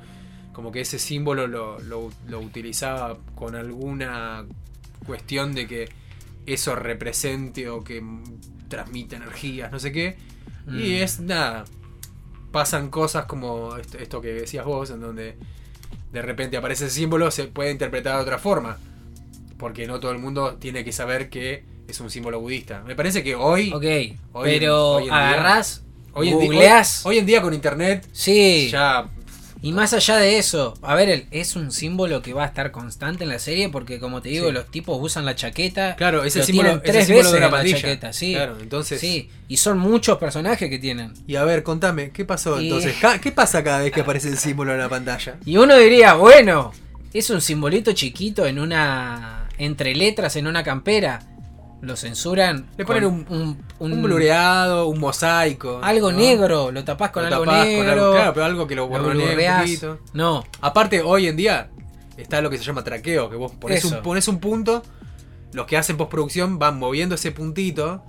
Como que ese símbolo lo, lo- utilizaba con alguna cuestión de que eso represente o que transmite energías, no sé qué. Y Mm. es nada. Pasan cosas como esto, esto que decías vos, en donde de repente aparece ese símbolo, se puede interpretar de otra forma. Porque no todo el mundo tiene que saber que es un símbolo budista. Me parece que hoy, Ok, hoy pero hoy en día- hoy, en hoy en día con internet, sí, ya Y más allá de eso, a ver, el- es un símbolo que va a estar constante en la serie porque como te digo, Sí. los tipos usan la chaqueta. Claro, es el lo símbolo, tres símbolo veces de la chaqueta, sí. Claro, entonces. Sí, y son muchos personajes que tienen. Y a ver, contame, ¿qué pasó Y- entonces? ¿Qué pasa cada vez que aparece el símbolo en la pantalla? Y uno diría, bueno, es un simbolito chiquito en una. entre letras en una campera. Lo censuran. Le ponen un- un, un- Un blureado, un mosaico. Algo ¿no? negro, lo tapás con Lo algo tapás negro. con algo- claro, pero algo que lo lo un poquito. No, Aparte, hoy en día está lo que se llama traqueo, que vos pones, un, pones un punto, los que hacen postproducción van moviendo ese puntito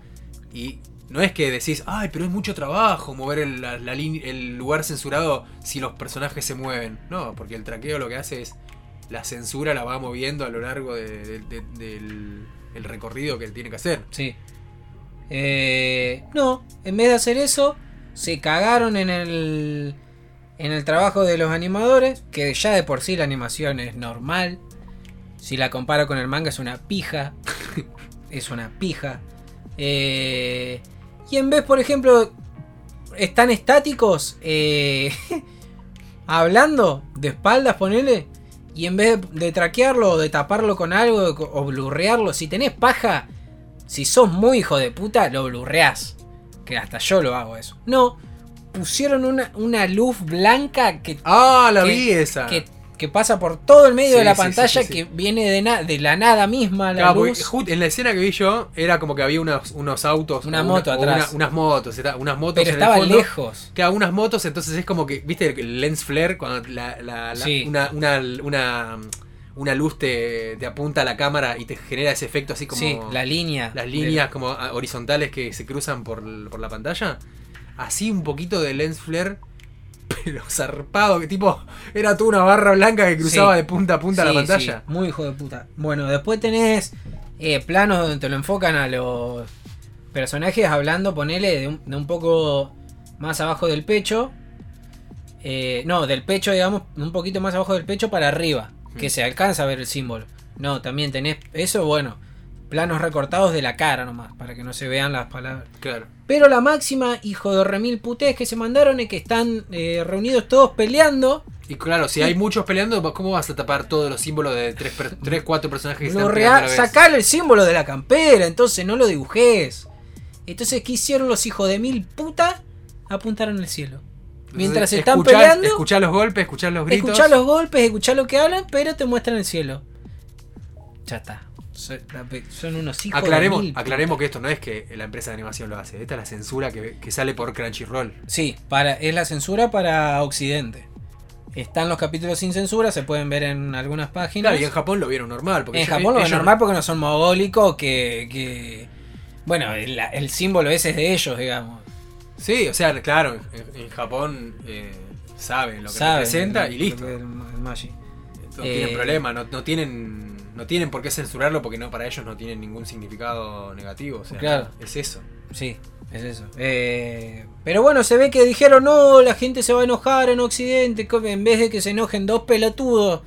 y no es que decís, ay, pero es mucho trabajo mover el, la- la el lugar censurado si los personajes se mueven. No, porque el traqueo lo que hace es la censura la va moviendo a lo largo de- de- de- del el recorrido que tiene que hacer. Sí. Eh, no, en vez de hacer eso, se cagaron en el, en el trabajo de los animadores, que ya de por sí la animación es normal. Si la comparo con el manga es una pija. es una pija. Eh, y en vez, por ejemplo, están estáticos eh, hablando de espaldas, ponele. Y en vez de, traquearlo o de taparlo con algo o blurrearlo, si tenés paja, si sos muy hijo de puta, lo blurreás. Que hasta yo lo hago eso. No, pusieron una, una luz blanca que, Ah, la Que- vi esa. que, que pasa por todo el medio Sí, de la sí, pantalla, sí, que viene de, na- de la nada misma, la Claro, luz. en la escena que vi yo era como que había unos, unos autos. Una moto o atrás. unas motos, era- unas motos Pero en el estaba fondo. lejos. Claro, unas motos, entonces es como que, ¿viste el lens flare? Cuando la, la- la- Sí. una, una, una, una luz te, te apunta a la cámara y te genera ese efecto así como sí, la línea. las líneas como ah, horizontales que se cruzan por, por la pantalla. Así un poquito de lens flare, pero zarpado, que tipo, era toda una barra blanca que cruzaba Sí. de punta a punta la pantalla. sí, muy hijo de puta. Bueno, después tenés eh, planos donde te lo enfocan a los personajes hablando, ponele, de un, de un poco más abajo del pecho. Eh, no, del pecho, digamos, un poquito más abajo del pecho para arriba. Que Hmm. se alcanza a ver el símbolo. No, también tenés eso, bueno, planos recortados de la cara nomás, para que no se vean las palabras. Claro. Pero la máxima, hijo de remil putés que se mandaron es que están eh, reunidos todos peleando. Y claro, si hay muchos peleando, ¿cómo vas a tapar todos los símbolos de tres, per- tres cuatro personajes que están Lo peleando a rea- la vez? sacar el símbolo de la campera, entonces no lo dibujes. Entonces, ¿qué hicieron los hijos de mil puta? Apuntaron al cielo. Mientras Entonces, están peleando, Escuchá los golpes, escuchá los gritos. escuchá los golpes, escuchá lo que hablan, pero te muestran el cielo. Ya está. Son unos hijos Aclaremos, de mil. aclaremos que esto no es que la empresa de animación lo hace. Esta es la censura que, que sale por Crunchyroll. Sí, para, es la censura para Occidente. Están los capítulos sin censura, se pueden ver en algunas páginas. Claro, y en Japón lo vieron normal. Porque En Japón lo ven normal porque no son mogólicos que, que- Bueno, el, el símbolo ese es de ellos, digamos. Sí, o sea, claro, en, en Japón eh, saben lo que Saben representa y listo. el-. No Eh, tienen problema, no, no tienen no tienen por qué censurarlo porque no para ellos no tienen ningún significado negativo. O sea, Claro. es eso. Sí, es eso. Eh, pero bueno, se ve que dijeron, no, la gente se va a enojar en Occidente, en vez de que se enojen dos pelotudos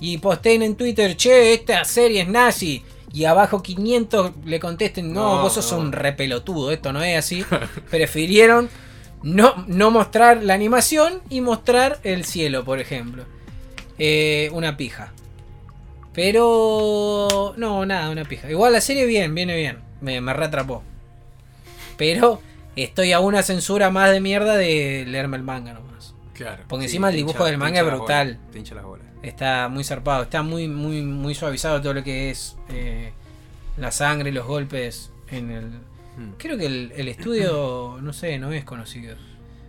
y posteen en Twitter, che, esta serie es nazi. Y abajo 500 le contesten, no, No, vos sos no. un repelotudo, esto no es así. Prefirieron no, no mostrar la animación y mostrar el cielo, por ejemplo. Eh, una pija. Pero... No, nada, una pija. Igual la serie bien, viene bien. Me, me reatrapó. Pero estoy a una censura más de mierda de leerme el manga nomás. Claro. Porque encima el dibujo del manga es brutal. bolas, te hincha las bolas. Está muy zarpado, está muy, muy, muy suavizado todo lo que es eh, la sangre, los golpes en el... Mm. Creo que el, el estudio, no sé, no es conocido.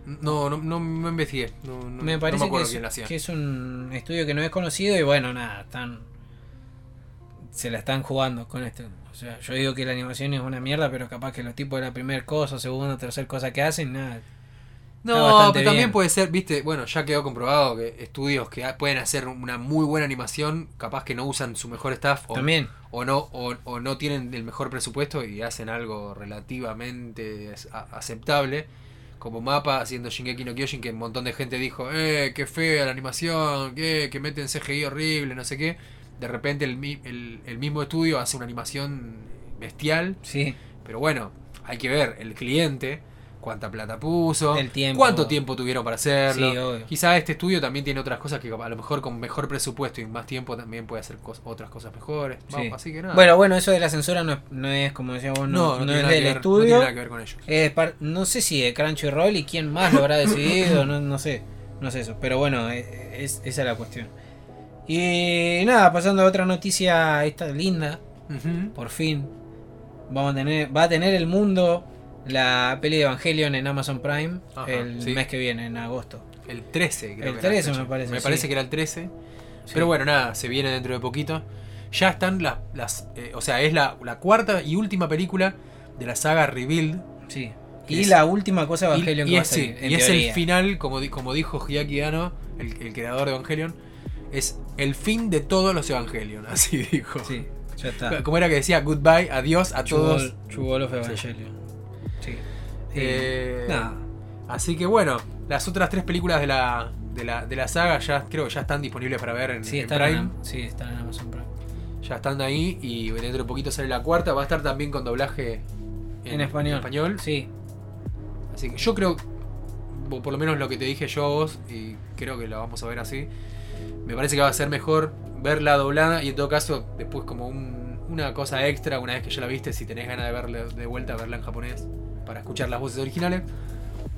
No, no, no, no investigué. No, no- me no parece que, es, que es un estudio que no es conocido y bueno, nada, están... Se la están jugando con esto. O sea, yo digo que la animación es una mierda, pero capaz que los tipos de la primera cosa, segunda, tercera cosa que hacen, nada. No, pero también bien. puede ser, viste, bueno, ya quedó comprobado que estudios que pueden hacer una muy buena animación, capaz que no usan su mejor staff o, También. o no o, o no tienen el mejor presupuesto y hacen algo relativamente aceptable, como Mapa haciendo Shingeki no Kyojin que un montón de gente dijo, "Eh, qué fea la animación, que que meten CGI horrible, no sé qué." De repente el, mi- el, el mismo estudio hace una animación bestial Sí. pero bueno, hay que ver, el cliente, cuánta plata puso, El tiempo. cuánto tiempo tuvieron para hacerlo. Sí, obvio. Quizá este estudio también tiene otras cosas que a lo mejor con mejor presupuesto y más tiempo también puede hacer cos- otras cosas mejores. Vamos, Sí. así que nada. Bueno, bueno, eso de la censura no es, no es como decía vos, no, no tiene es del ver- no estudio. tiene nada que ver con ellos. Par- no sé si de Crunchyroll y quién más lo habrá decidido, no, no sé, no sé eso, pero bueno, eh, es, esa es la cuestión. Y nada, pasando a otra noticia, esta linda, por fin, vamos a tener, va a tener el mundo la peli de Evangelion en Amazon Prime Ajá, el sí. mes que viene, en agosto. El 13, creo El que era la 13 me parece, Me sí. parece que era el 13. Sí. Pero bueno, nada, se viene dentro de poquito. Ya están las. las eh, o sea, es la, la cuarta y última película de la saga Rebuild. Sí. Y es- la última cosa de Y, Evangelion y que va a es, sí, salir, y es el final, como, como dijo Hideaki Anno, el, el creador de Evangelion. Es el fin de todos los Evangelion, así dijo. Sí, ya está. Como era que decía, goodbye, adiós a True todos. Wall- True of Evangelion. Sí. Eh, Nada. Así que bueno, las otras tres películas de la, de la, de la saga ya creo que ya están disponibles para ver en, Sí, en están Prime. en, sí, están en Amazon Prime. Ya están ahí y dentro de poquito sale la cuarta. Va a estar también con doblaje En, español. español. Sí. Así que yo creo, por lo menos lo que te dije yo a vos, y creo que la vamos a ver así. Me parece que va a ser mejor verla doblada y en todo caso, después como un- una cosa extra, una vez que ya la viste, si tenés ganas de verla de vuelta, verla en japonés para escuchar las voces originales.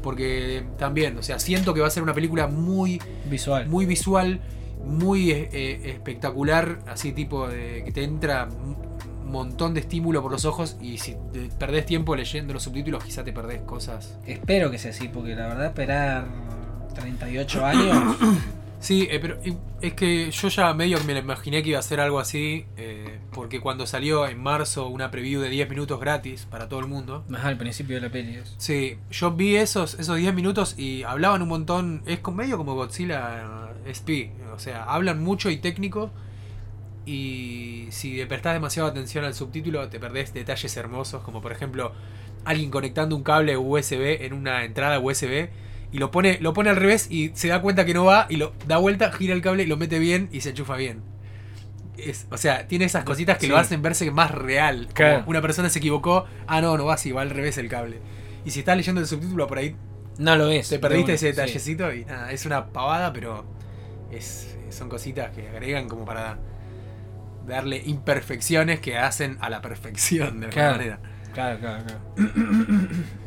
Porque también, o sea, siento que va a ser una película muy Visual. muy visual, muy eh, eh, espectacular, así tipo de que te entra un montón de estímulo por los ojos y si te perdés tiempo leyendo los subtítulos quizá te perdés cosas. Espero que sea así, porque la verdad esperar 38 años. Sí, eh, pero es que yo ya medio me lo imaginé que iba a ser algo así, eh, porque cuando salió en marzo una preview de 10 minutos gratis para todo el mundo, Más al principio de la peli. es. Sí, yo vi esos, esos 10 minutos y hablaban un montón. Es con- medio como Godzilla eh, SP. O sea, hablan mucho y técnico. Y si le prestás demasiada atención al subtítulo, te perdés detalles hermosos. Como por ejemplo, alguien conectando un cable USB en una entrada USB. Y lo pone, lo pone al revés y se da cuenta que no va. Y lo da vuelta, gira el cable y lo mete bien y se enchufa bien. Es, o sea, tiene esas cositas que Sí. lo hacen verse más real. Como una persona se equivocó. Ah, no, no va así, va al revés el cable. Y si estás leyendo el subtítulo por ahí, No lo ves. te perdiste ese sí. detallecito y nada, es una pavada, pero es, son cositas que agregan como para darle imperfecciones que hacen a la perfección de alguna Claro. manera. Claro, claro, claro.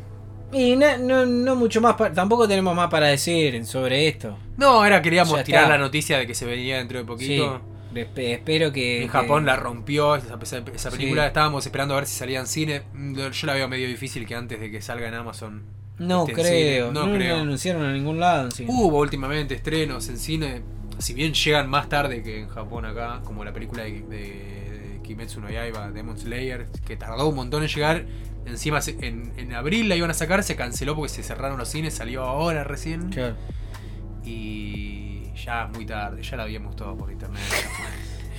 Y no, no, no mucho más, tampoco tenemos más para decir sobre esto. No, ahora queríamos Ya tirar está. la noticia de que se venía dentro de poquito. Sí, espe- espero que... En Japón que- la rompió esa, esa- esa película. Sí. Estábamos esperando a ver si salía en cine. Mm, Yo la veo medio difícil que antes de que salga en Amazon. No creo, No no, creo. lo anunciaron en ningún lado. en cine. Hubo últimamente estrenos en cine, si bien llegan más tarde que en Japón acá, como la película de, de Kimetsu no Yaiba, Demon Slayer, que tardó un montón en llegar. Encima en, en abril la iban a sacar, se canceló porque se cerraron los cines, salió ahora recién. Claro. Y ya muy tarde, ya la habíamos todo por internet.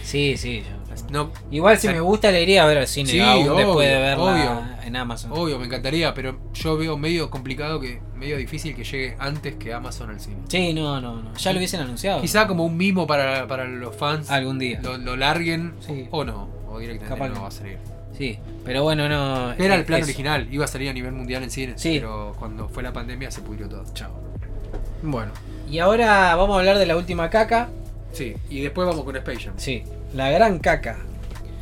Sí, sí. yo- No, Igual si O sea, me gusta le iría a ver al cine Sí, aún obvio, después de verla obvio. en Amazon. obvio, me encantaría, pero yo veo medio complicado, que medio difícil que llegue antes que Amazon al cine. Sí, no, no, no. Ya lo hubiesen anunciado. Quizá como un mimo para, para los fans. Algún día. lo, lo larguen Sí. o no, o directamente Capaz no va a salir. Sí, pero bueno, no. Era el plan es- original, iba a salir a nivel mundial en cine, Sí. pero cuando fue la pandemia se pudrió todo. Chao. Bueno. Y ahora vamos a hablar de la última caca. Sí, y después vamos con Space Jam. Sí, la gran caca.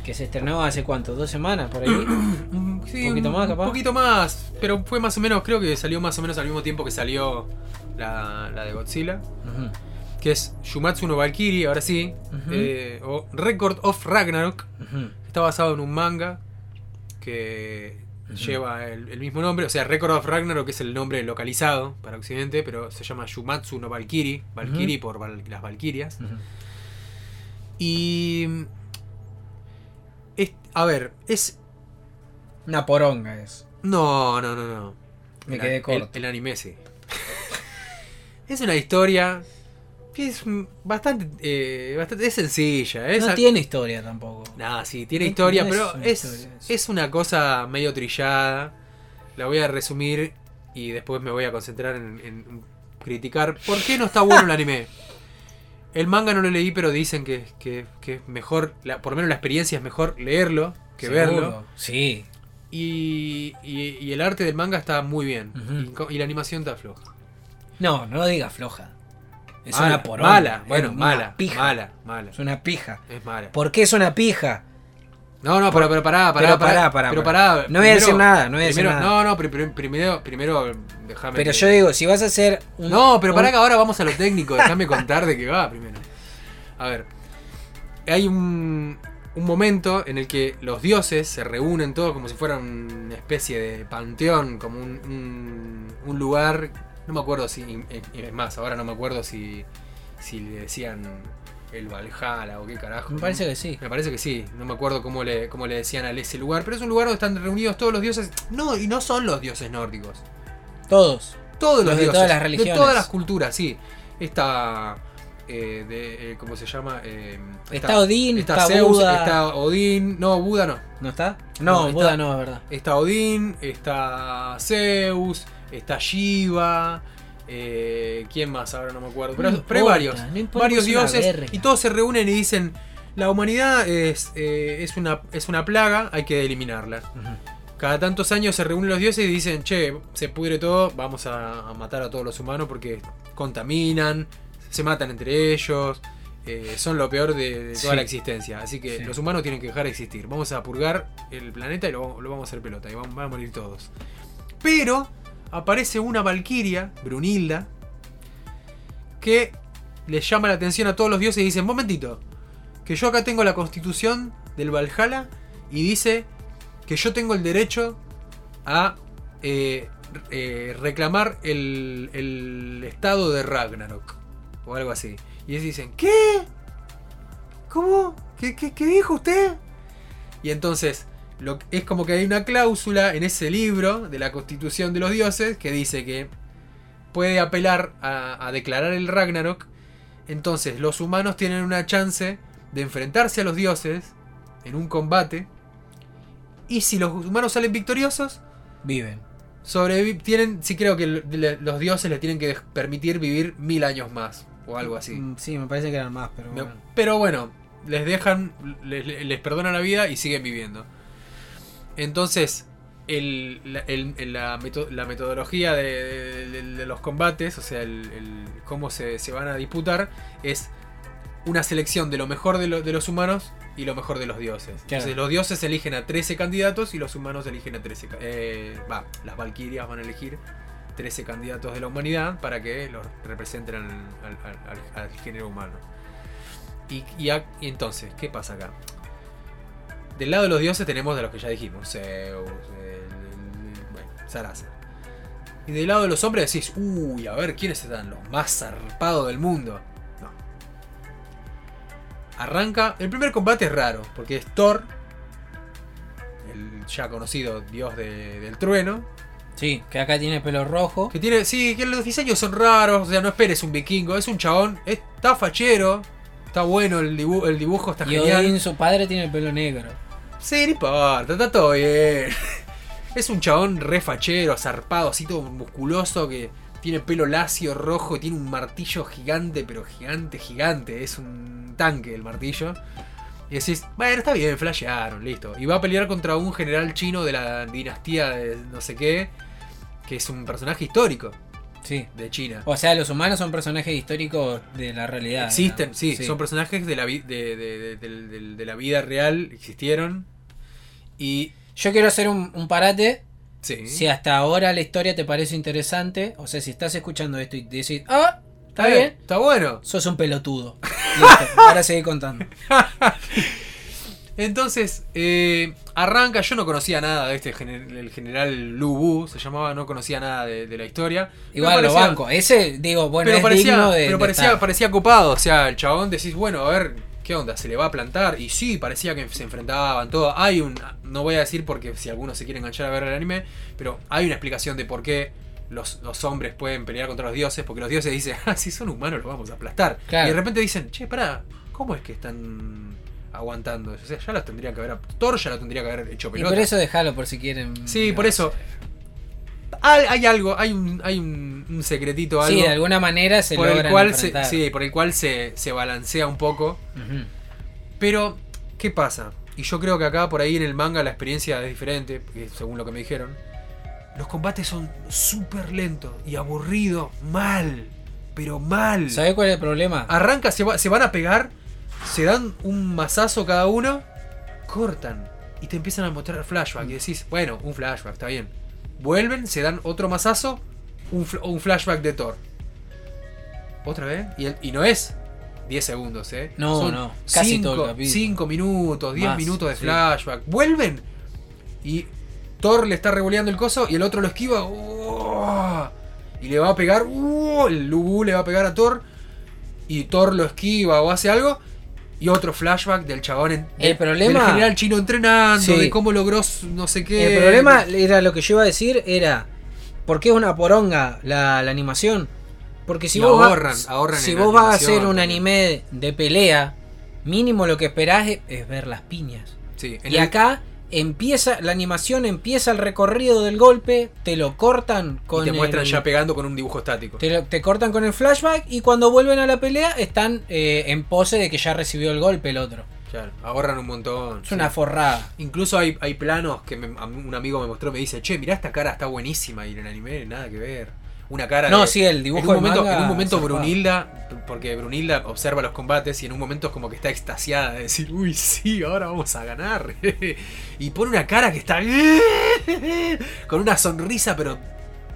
Que se estrenó hace cuánto, dos semanas por ahí. Sí, ¿Un poquito más, capaz? Un poquito más, pero fue más o menos, creo que salió más o menos al mismo tiempo que salió la, la de Godzilla, que es Shumatsu no Valkyrie, ahora sí, eh, o Record of Ragnarok. Está basado en un manga que lleva el, el mismo nombre, o sea, Record of Ragnarok que es el nombre localizado para Occidente, pero se llama Shumatsu no Valkyrie, Valkyrie por val- las Valkyrias. Y. es- a ver, es. Una poronga es. No, no, no, no. Me El- quedé el- corto. El, anime sí. es una historia. Es bastante, eh, bastante. Es sencilla. Es no tiene historia tampoco. Nada, sí, tiene historia, no pero es, historia, es- una cosa medio trillada. La voy a resumir y después me voy a concentrar en, en criticar por qué no está bueno el anime. El manga no lo leí, pero dicen que, que, que es mejor, la- por lo menos la experiencia es mejor leerlo que Seguro. verlo. Sí. Y, y- y el arte del manga está muy bien. Y la animación está floja. No, no lo digas floja. Es Mala, una poronga. Mala, bueno, mala, pija. mala, mala. Es una pija. Es mala. ¿Por qué es una pija? No, no, pero, pero pará, pará, Pero pará, pará, pará, pero pará. pará. No voy a decir nada, no voy a decir primero- nada. No, no, pri- pri- primero, primero déjame. Pero que- yo digo, si vas a hacer un. No, pero pará un- que ahora vamos a lo técnico, déjame contar de qué va primero. A ver, hay un, un momento en el que los dioses se reúnen todos como si fueran una especie de panteón, como un, un, un lugar, no me acuerdo si, es más, ahora no me acuerdo si, si le decían el Valhalla o qué carajo. Me parece que sí. Me parece que sí, no me acuerdo cómo le, cómo le decían a ese lugar, pero es un lugar donde están reunidos todos los dioses. No, y no son los dioses nórdicos. Todos. Todos los, Los de dioses. todas las De religiones. todas las culturas, sí. Está. eh, de, eh, ¿Cómo se llama? Eh, Está Odín, está, está Zeus, Buda. está Odín. No, Buda no. ¿No está? No, No, está- Buda no, es verdad. Está Odín, está Zeus, está Shiva. eh, ¿Quién más? Ahora no me acuerdo. Pero, No pero hay varios. no varios dioses. Y todos se reúnen y dicen: La humanidad es, eh, es, una, es una plaga, hay que eliminarla. Cada tantos años se reúnen los dioses y dicen, che, se pudre todo, vamos a, a matar a todos los humanos porque contaminan, se matan entre ellos, eh, son lo peor de, de toda Sí. la existencia. Así que Sí. los humanos tienen que dejar de existir. Vamos a purgar el planeta y lo, lo vamos a hacer pelota y van, van a morir todos. Pero aparece una valquiria, Brunilda, que le llama la atención a todos los dioses y dicen, momentito, que yo acá tengo la constitución del Valhalla y dice que yo tengo el derecho a eh, eh, reclamar el, el estado de Ragnarok. O algo así. Y ellos dicen, ¿qué? ¿Cómo? ¿Qué, qué, qué dijo usted? Y entonces, lo, es como que hay una cláusula en ese libro de la constitución de los dioses que dice que puede apelar a, a declarar el Ragnarok. Entonces, los humanos tienen una chance de enfrentarse a los dioses en un combate. Y si los humanos salen victoriosos, Viven. sobrevi- tienen, sí creo que le- los dioses les tienen que permitir vivir mil años más. O algo así. Mm, Sí, me parece que eran más, pero Me- bueno. Pero bueno, les dejan, les, les perdonan la vida y siguen viviendo. Entonces, el- la, el- el- la meto- la metodología de, de- de- de los combates, o sea, el, cómo se, se van a disputar, es una selección de lo mejor de, lo- de los humanos y lo mejor de los dioses. Claro. Entonces, los dioses eligen a 13 candidatos y los humanos eligen a 13. ca- eh, Va, las valquirias van a elegir 13 candidatos de la humanidad para que los representen al, al- al- al- al género humano. Y, y a- y entonces, ¿qué pasa acá? Del lado de los dioses tenemos de los que ya dijimos, Zeus, bueno, Sarasa. Y del lado de los hombres decís, uy, a ver, ¿quiénes están los más zarpados del mundo? No. Arranca, el primer combate es raro, porque es Thor, el ya conocido dios de- del trueno, Sí, que acá tiene pelo rojo. que tiene, sí, que los diseños son raros, o sea, no esperes un vikingo, es un chabón, está fachero, está bueno el, dibu- el dibujo, está Y genial. Odín, su padre, tiene el pelo negro. Sí, no importa, está todo bien. Es un chabón re fachero, zarpado, así todo musculoso, que tiene pelo lacio, rojo, y tiene un martillo gigante, pero gigante, gigante. Es un tanque el martillo. Y decís, bueno, está bien, flashearon, listo. Y va a pelear contra un general chino de la dinastía de no sé qué, que es un personaje histórico Sí. de China. O sea, los humanos son personajes históricos de la realidad. Existen, sí, son personajes de la, vi- de- de- de la vida real, existieron. Y Yo quiero hacer un, un parate. sí. Si hasta ahora la historia te parece interesante, o sea, si estás escuchando esto y decís, ah, está Eh, bien, Está bueno. sos un pelotudo. Listo, ahora seguí contando. Entonces, eh, arranca, yo no conocía nada de este gener- el general Lubu, se llamaba, no conocía nada de, de la historia. Igual lo banco. Ese, digo, bueno, pero es parecía, digno de. pero de parecía, estar. parecía copado, o sea, el chabón decís, bueno, a ver, ¿qué onda? ¿Se le va a plantar? Y sí, parecía que se enfrentaban, todo. Hay un, no voy a decir porque si alguno se quiere enganchar a ver el anime, pero hay una explicación de por qué los, los hombres pueden pelear contra los dioses, porque los dioses dicen, ah, si son humanos los vamos a aplastar. Claro. Y de repente dicen, che, pará, ¿cómo es que están aguantando eso? O sea, ya los tendrían que haber, Thor ya lo tendría que haber hecho Y pelota. por eso déjalo por si quieren. Sí, por eso. Hay, hay algo, hay un, hay un, un secretito, algo Sí, de alguna manera se por el cual se, sí, por el cual se, se balancea un poco. Pero, ¿qué pasa? Y yo creo que acá, por ahí en el manga, la experiencia es diferente, según lo que me dijeron. Los combates son súper lentos y aburridos, mal, pero mal. ¿Sabés cuál es el problema? Arranca, se, va- se van a pegar, se dan un mazazo cada uno, cortan y te empiezan a mostrar flashback. Y decís, bueno, un flashback, está bien. Vuelven, se dan otro mazazo, un, fl- un flashback de Thor. ¿Otra vez? Y, el- y no es 10 segundos, ¿eh? No, no, casi todo el capítulo. 5 minutos, 10 Más, minutos de sí. flashback. Vuelven y Thor le está revoleando el coso y el otro lo esquiva. ¡oh! Y le va a pegar. ¡oh! El Lubu le va a pegar a Thor. Y Thor lo esquiva o hace algo. Y otro flashback del chabón en, El problema- del general chino entrenando, Sí. de cómo logró no sé qué. El problema era lo que yo iba a decir, era ¿por qué es una poronga la, la animación? Porque si Y vos, ahorran, vas, ahorran si vos vas a hacer un anime de pelea, mínimo lo que esperás es, es ver las piñas. Sí, Y el- acá empieza, la animación empieza el recorrido del golpe, te lo cortan y con te muestran el- ya pegando con un dibujo estático. te, lo- te cortan con el flashback y cuando vuelven a la pelea están eh, en pose de que ya recibió el golpe el otro. Claro, ahorran un montón. Es sí. una forrada. Incluso hay, hay planos que me- un amigo me mostró, me dice, che, mirá esta cara está buenísima y en el anime nada que ver. Una cara No, de- sí, el dibujo en un momento, manga en un momento. Brunilda, porque Brunilda observa los combates y en un momento es como que está extasiada de decir, uy, sí, ahora vamos a ganar. y pone una cara que está con una sonrisa, pero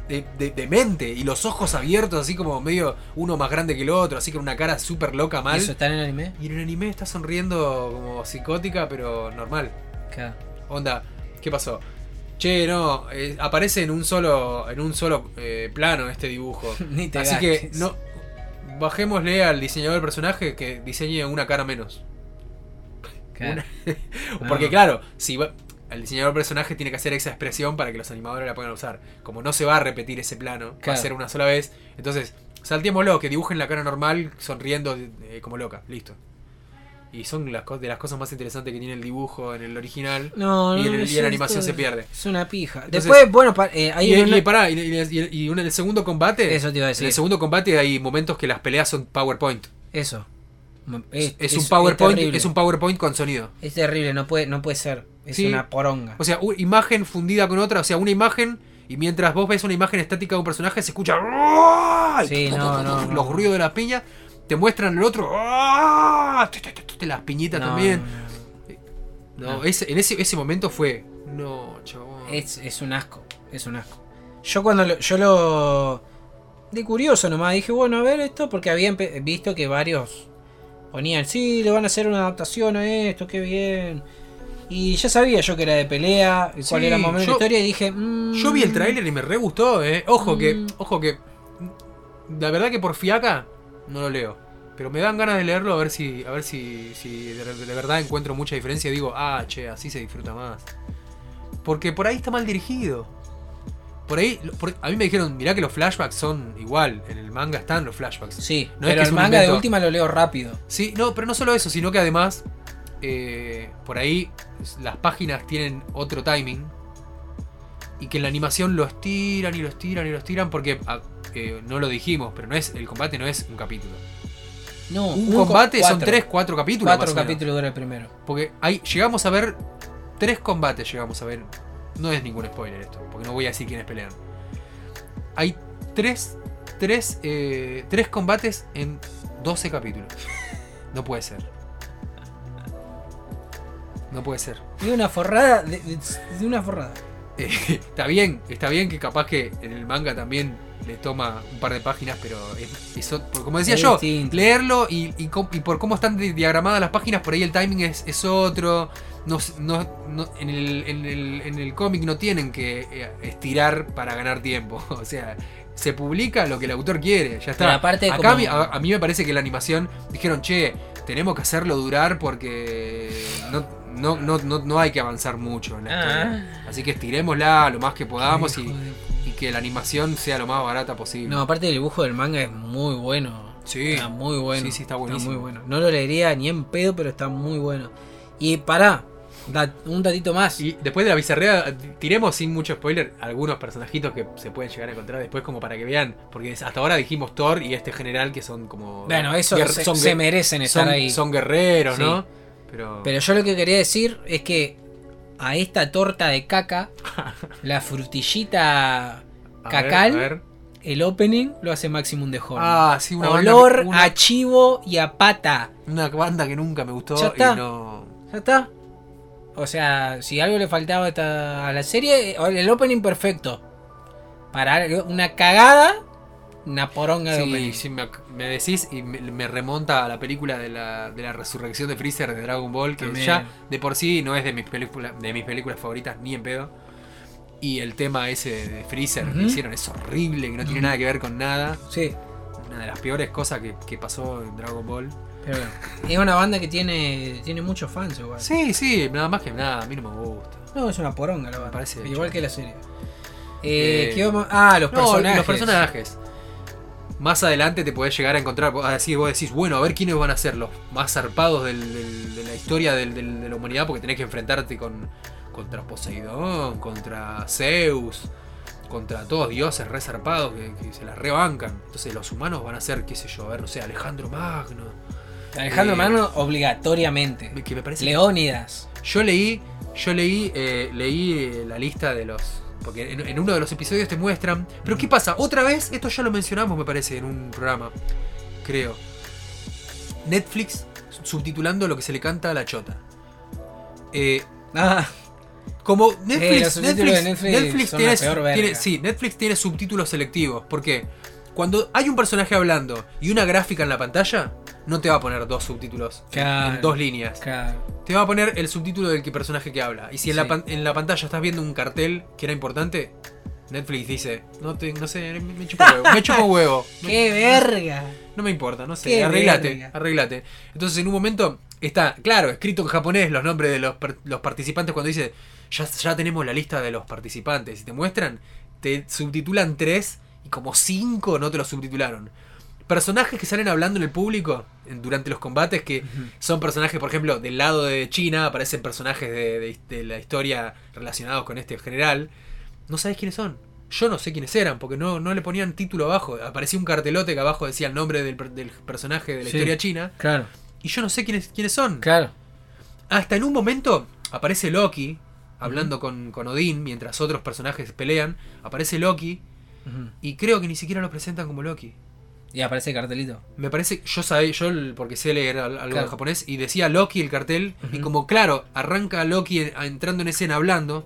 de, de- de mente y los ojos abiertos, así como medio uno más grande que el otro, así con una cara súper loca mal. ¿Eso está en el anime? Y en el anime está sonriendo como psicótica, pero normal. Onda, ¿qué pasó? Che, no, eh, aparece en un solo, en un solo eh, plano este dibujo. Ni te Así que no bajémosle al diseñador del personaje que diseñe una cara menos. Claro. No. Porque claro, si va- el diseñador del personaje tiene que hacer esa expresión para que los animadores la puedan usar. Como no se va a repetir ese plano, va a Claro. ser una sola vez. Entonces, saltémoslo, que dibujen la cara normal sonriendo eh, como loca. Listo. Y son las cosas de las cosas más interesantes que tiene el dibujo en el original. No, Y no, en el- y en la animación esto- se pierde. Es una pija. Entonces- Después, bueno, pa- eh, hay y, una- y pará, y, y- y en el segundo combate. Eso te iba a decir. En el segundo combate hay momentos que las peleas son PowerPoint. Eso. Es, Es, un PowerPoint, es un PowerPoint con sonido. Es terrible, no puede, no puede ser. Es Sí. una poronga. O sea, una imagen fundida con otra, o sea, una imagen y mientras vos ves una imagen estática de un personaje se escucha Sí, no, no, no. los ruidos de las piñas, te muestran el otro ¡ah! las piñitas No, también. no, No, No. ese- en ese, ese momento fue no, chabón. Es, es un asco. Es un asco. Yo cuando lo, yo lo. De curioso nomás, dije, bueno, a ver esto, porque había visto que varios ponían, sí, le van a hacer una adaptación a esto, qué bien. Y ya sabía yo que era de pelea, y cuál Sí, era más o menos la yo- historia, y dije, mm, Yo vi el tráiler y me re gustó, eh. Ojo que, Mm. ojo que. La verdad que por fiaca no lo leo. Pero me dan ganas de leerlo a ver si, a ver si, si de, de verdad encuentro mucha diferencia y digo, ah, che, así se disfruta más. Porque por ahí está mal dirigido. Por ahí, por- a mí me dijeron, mirá que los flashbacks son igual. En el manga están los flashbacks. Sí, No es pero que es el un manga de última lo leo rápido. Sí, no, pero no solo eso, sino que además eh, por ahí las páginas tienen otro timing y que en la animación lo estiran y lo estiran y lo estiran porque ah, eh, no lo dijimos, pero no es el combate no es un capítulo. No, Un co- combate son cuatro. tres, cuatro capítulos. Cuatro más o menos. capítulos dura el primero. Porque hay, llegamos a ver tres combates, llegamos a ver. No es ningún spoiler esto, porque no voy a decir quiénes pelean. Hay tres, tres, eh, tres combates en 12 capítulos. No puede ser. No puede ser. De una forrada, de, de- de una forrada. Eh, está bien, está bien que capaz que en el manga también le toma un par de páginas, pero es, como decía Es yo, distinto. leerlo y, y por cómo están di- diagramadas las páginas, por ahí el timing es, es otro. No, no- no- en el, en el- en el cómic no tienen que eh, estirar para ganar tiempo. O sea, se publica lo que el autor quiere, ya está. Aparte Acá como- a, mí, a- a mí me parece que la animación dijeron, che, tenemos que hacerlo durar porque no, no, no, no, no hay que avanzar mucho en la historia. Así que estiremosla lo más que podamos y, que la animación sea lo más barata posible. No, aparte el dibujo del manga es muy bueno. Sí. Está muy bueno. Sí, sí, está buenísimo. muy bueno. No lo leería ni en pedo, pero está muy bueno. Y pará, da- un datito más. Y después de la bizarrea, tiremos sin mucho spoiler algunos personajitos que se pueden llegar a encontrar después como para que vean. Porque hasta ahora dijimos Thor y este general que son como... bueno, eso se, son se merecen estar son, ahí. son guerreros, Sí. ¿no? Pero, Pero yo lo que quería decir es que a esta torta de caca, la frutillita A ver, cacal, a ver. el opening lo hace Maximum de Horn. Ah, sí, una Olor que- una, a chivo y a pata. una banda que nunca me gustó Ya está. y no. ¿Ya está? O sea, si algo le faltaba a la serie, el opening perfecto. Para una cagada, una poronga de Sí, opening. sí, me, me decís y me, me remonta a la película de la, de la resurrección de Freezer de Dragon Ball, que También. ya de por sí no es de mis, películas de mis películas favoritas ni en pedo. Y el tema ese de Freezer que hicieron es horrible, que no tiene nada que ver con nada. Sí, Una de las peores cosas que, que pasó en Dragon Ball. pero bueno. Es una banda que tiene, tiene muchos fans igual. Sí, sí, nada más que nada, a mí no me gusta. No, es una poronga la banda. parece Igual hecho. que la serie. Eh, Eh, ¿qué vamos- Ah, los No, personajes. los personajes. Más adelante te podés llegar a encontrar, así vos decís, bueno, a ver quiénes van a ser los más zarpados del- del- de la historia del- de la humanidad, porque tenés que enfrentarte con contra Poseidón, contra Zeus, contra todos dioses re zarpados que, que se las rebancan. Entonces los humanos van a ser, qué sé yo, a ver, no sé, Alejandro Magno. Alejandro Eh, Magno obligatoriamente. Que me parece Leónidas. Yo leí, yo leí, eh, leí eh, la lista de los. Porque en, en uno de los episodios te muestran. Pero ¿qué pasa? Otra vez, esto ya lo mencionamos, me parece, en un programa. Creo. Netflix subtitulando lo que se le canta a la chota. Eh, Ah, como Netflix, Netflix, tiene- sí, Netflix tiene subtítulos selectivos. ¿Por qué? Cuando hay un personaje hablando y una gráfica en la pantalla, no te va a poner dos subtítulos en- Claro. en dos líneas. claro. Te va a poner el subtítulo del que personaje que habla. Y si en, la, Sí. en la pantalla estás viendo un cartel que era importante, Netflix dice, no, te, no sé, me, chupo huevo. Me chupo huevo. ¡Qué verga! No me importa, no sé, arreglate, verga. arreglate. Entonces en un momento está, claro, escrito en japonés los nombres de los, los participantes cuando dice, ya, ya tenemos la lista de los participantes. Y te muestran, te subtitulan tres y como cinco no te los subtitularon. Personajes que salen hablando en el público en- durante los combates que son personajes, por ejemplo, del lado de China, aparecen personajes de, de- de la historia relacionados con este general. No sabes quiénes son. Yo no sé quiénes eran, porque no, no le ponían título abajo. Aparecía un cartelote que abajo decía el nombre del, del personaje de la Sí. historia china. Claro, Y yo no sé quiénes, quiénes son. claro. Hasta en un momento aparece Loki, hablando con, con Odín, mientras otros personajes pelean. Aparece Loki, y creo que ni siquiera lo presentan como Loki. Y aparece el cartelito. Me parece, yo sabía, yo porque sé leer al- algo Claro. en japonés, y decía Loki el cartel, y como claro, arranca Loki entrando en escena hablando,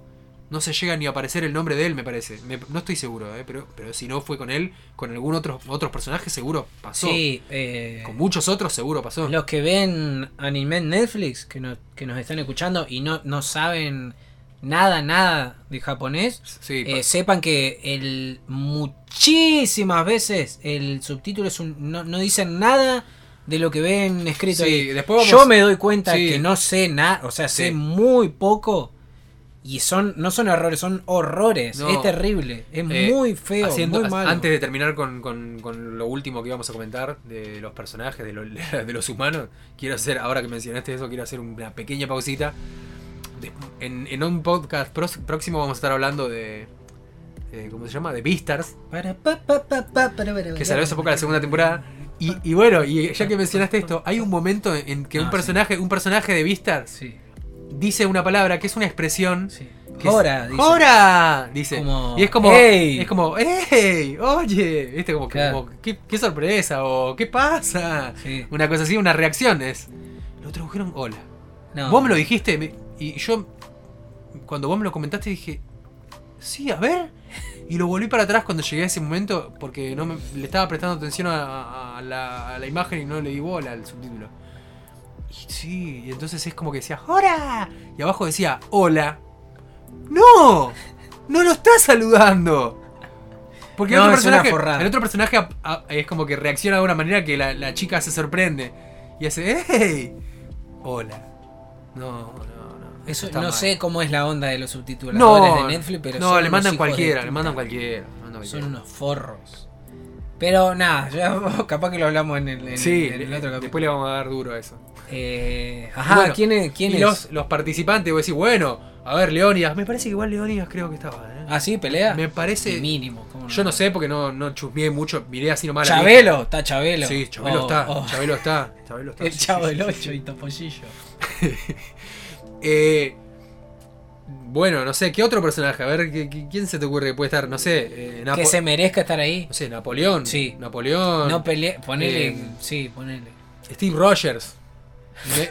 no se llega ni a aparecer el nombre de él, me parece. Me- no estoy seguro, eh, pero, pero si no fue con él, con algún otro otros personajes seguro pasó. Sí, eh, Con muchos otros seguro pasó. los que ven anime en Netflix, que, no- que nos están escuchando y no, no saben nada, nada de japonés, Sí, eh, sepan que el muchísimas veces el subtítulo es un, no, no dicen nada de lo que ven escrito Sí, ahí. después vamos- Yo me doy cuenta Sí. que no sé nada, o sea, sé Sí. muy poco y son no son errores, son horrores. No. Es terrible, es Eh, muy feo, haciendo- muy malo. Antes de terminar con, con- con lo último que íbamos a comentar de los personajes, de, lo- de los humanos, quiero hacer, ahora que mencionaste eso, quiero hacer una pequeña pausita. De- en, en un podcast próximo vamos a estar hablando de. eh, ¿Cómo se llama? De Beastars, Para, pa, pa, pa, pa, para, para, que salió hace poco la segunda temporada. Y, y bueno, y ya que mencionaste esto, hay un momento en que un Ah, personaje, un personaje de Beastars Sí, dice una palabra que es una expresión sí. Ahora, dice. ¡Jora! Dice. Como, y es como. "Ey". Es como, ¡Ey! Oye. ¿Viste? Como, Claro. como, ¿qué, qué sorpresa! O ¿qué pasa? Sí. Una cosa así, una reacción es. Lo tradujeron hola. No. Vos me lo dijiste me- y yo. Cuando vos me lo comentaste dije. Sí, a ver. Y lo volví para atrás cuando llegué a ese momento porque no me- le estaba prestando atención a, a la, a la imagen y no le di bola al subtítulo. Y sí, y entonces es como que decía, ¡Hora! Y abajo decía, ¡Hola! ¡No! ¡No lo está saludando! Porque el, otro personaje, el otro es como que reacciona de una manera que la, la chica se sorprende. Y hace, ¡Hey! ¡Hola! No. Eso, no mal. sé cómo es la onda de los subtítulos No, de Netflix, pero no, son le mandan cualquiera, le mandan cualquiera. le mandan Son cualquiera. unos forros. Pero nada, ya capaz que lo hablamos en el, en- Sí, en el otro capítulo. después le vamos a dar duro a eso. Eh, ajá, Bueno, ¿quién es? ¿Quién y es? Los, los participantes, vos decís, bueno, a ver, Leonidas. Me parece que igual Leonidas creo que estaba, ¿eh? Ah, sí, pelea. Me parece. Mínimo. ¿cómo Yo no sé porque no, no chusmeé mucho, miré así nomás. la Chabelo, está Chabelo. Sí, Chabelo Oh, está. oh. Está. Chabelo está. El sí, chavo sí, del sí, 8 y Topollillo. Eh, bueno, no sé, ¿qué otro personaje? A ver, ¿qué- qué- ¿quién se te ocurre que puede estar? No sé, eh, Napo- Que se merezca estar ahí. no sé, Napoleón. Sí. Napoleón. No pelea. Ponele. Eh, sí, ponele. Steve Rogers.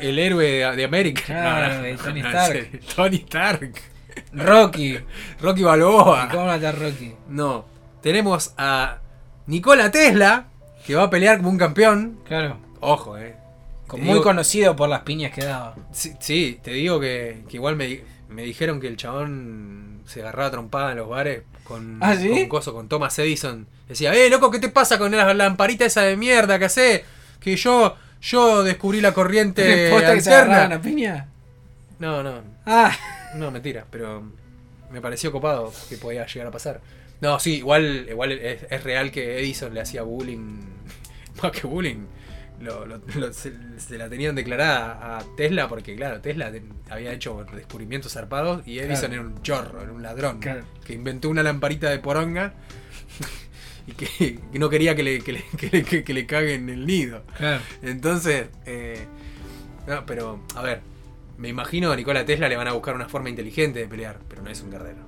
El héroe de, de América. Claro, Tony Stark. Tony Stark. Rocky. Rocky Balboa. ¿Cómo matar Rocky? No. Tenemos a Nikola Tesla, que va a pelear como un campeón. Claro. Ojo, eh. Muy digo- conocido por las piñas que daba. Sí, sí, te digo que, que igual me, me dijeron que el chabón se agarraba trompada en los bares con, ¿Ah, sí? con coso, con Thomas Edison. Decía, eh, loco, ¿qué te pasa con la lamparita esa de mierda que hace? Que yo, yo descubrí la corriente ¿Posta que se alterna. piña? No, no, Ah, no, mentira, pero me pareció copado que podía llegar a pasar. No, sí, igual, igual es, es real que Edison le hacía bullying, más que bullying. Lo, lo- lo- se, se la tenían declarada a Tesla porque, claro, Tesla te- había hecho descubrimientos zarpados y Edison Claro. era un chorro, era un ladrón, Claro. que inventó una lamparita de poronga y que, que no quería que le, que le, que le- que- que le caguen el nido. claro. Entonces, eh, no, pero, a ver, me imagino a Nikola Tesla le van a buscar una forma inteligente de pelear, pero no es un guerrero.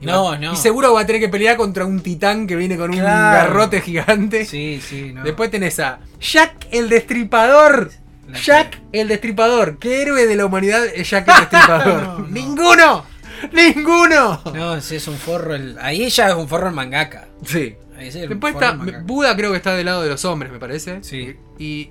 Y No, va- no. Y seguro va a tener que pelear contra un titán que viene con un garrote gigante. Sí, sí, no. Después tenés a Jack el Destripador. La Jack el Destripador. ¿Qué héroe de la humanidad es Jack el Destripador? No, no. ¡Ninguno! ¡Ninguno! No, ese es un forro. El... Ahí ya es un forro el mangaka. Sí. Ahí es Después forro está. mangaka. Buda creo que está del lado de los hombres, me parece. Sí. Y.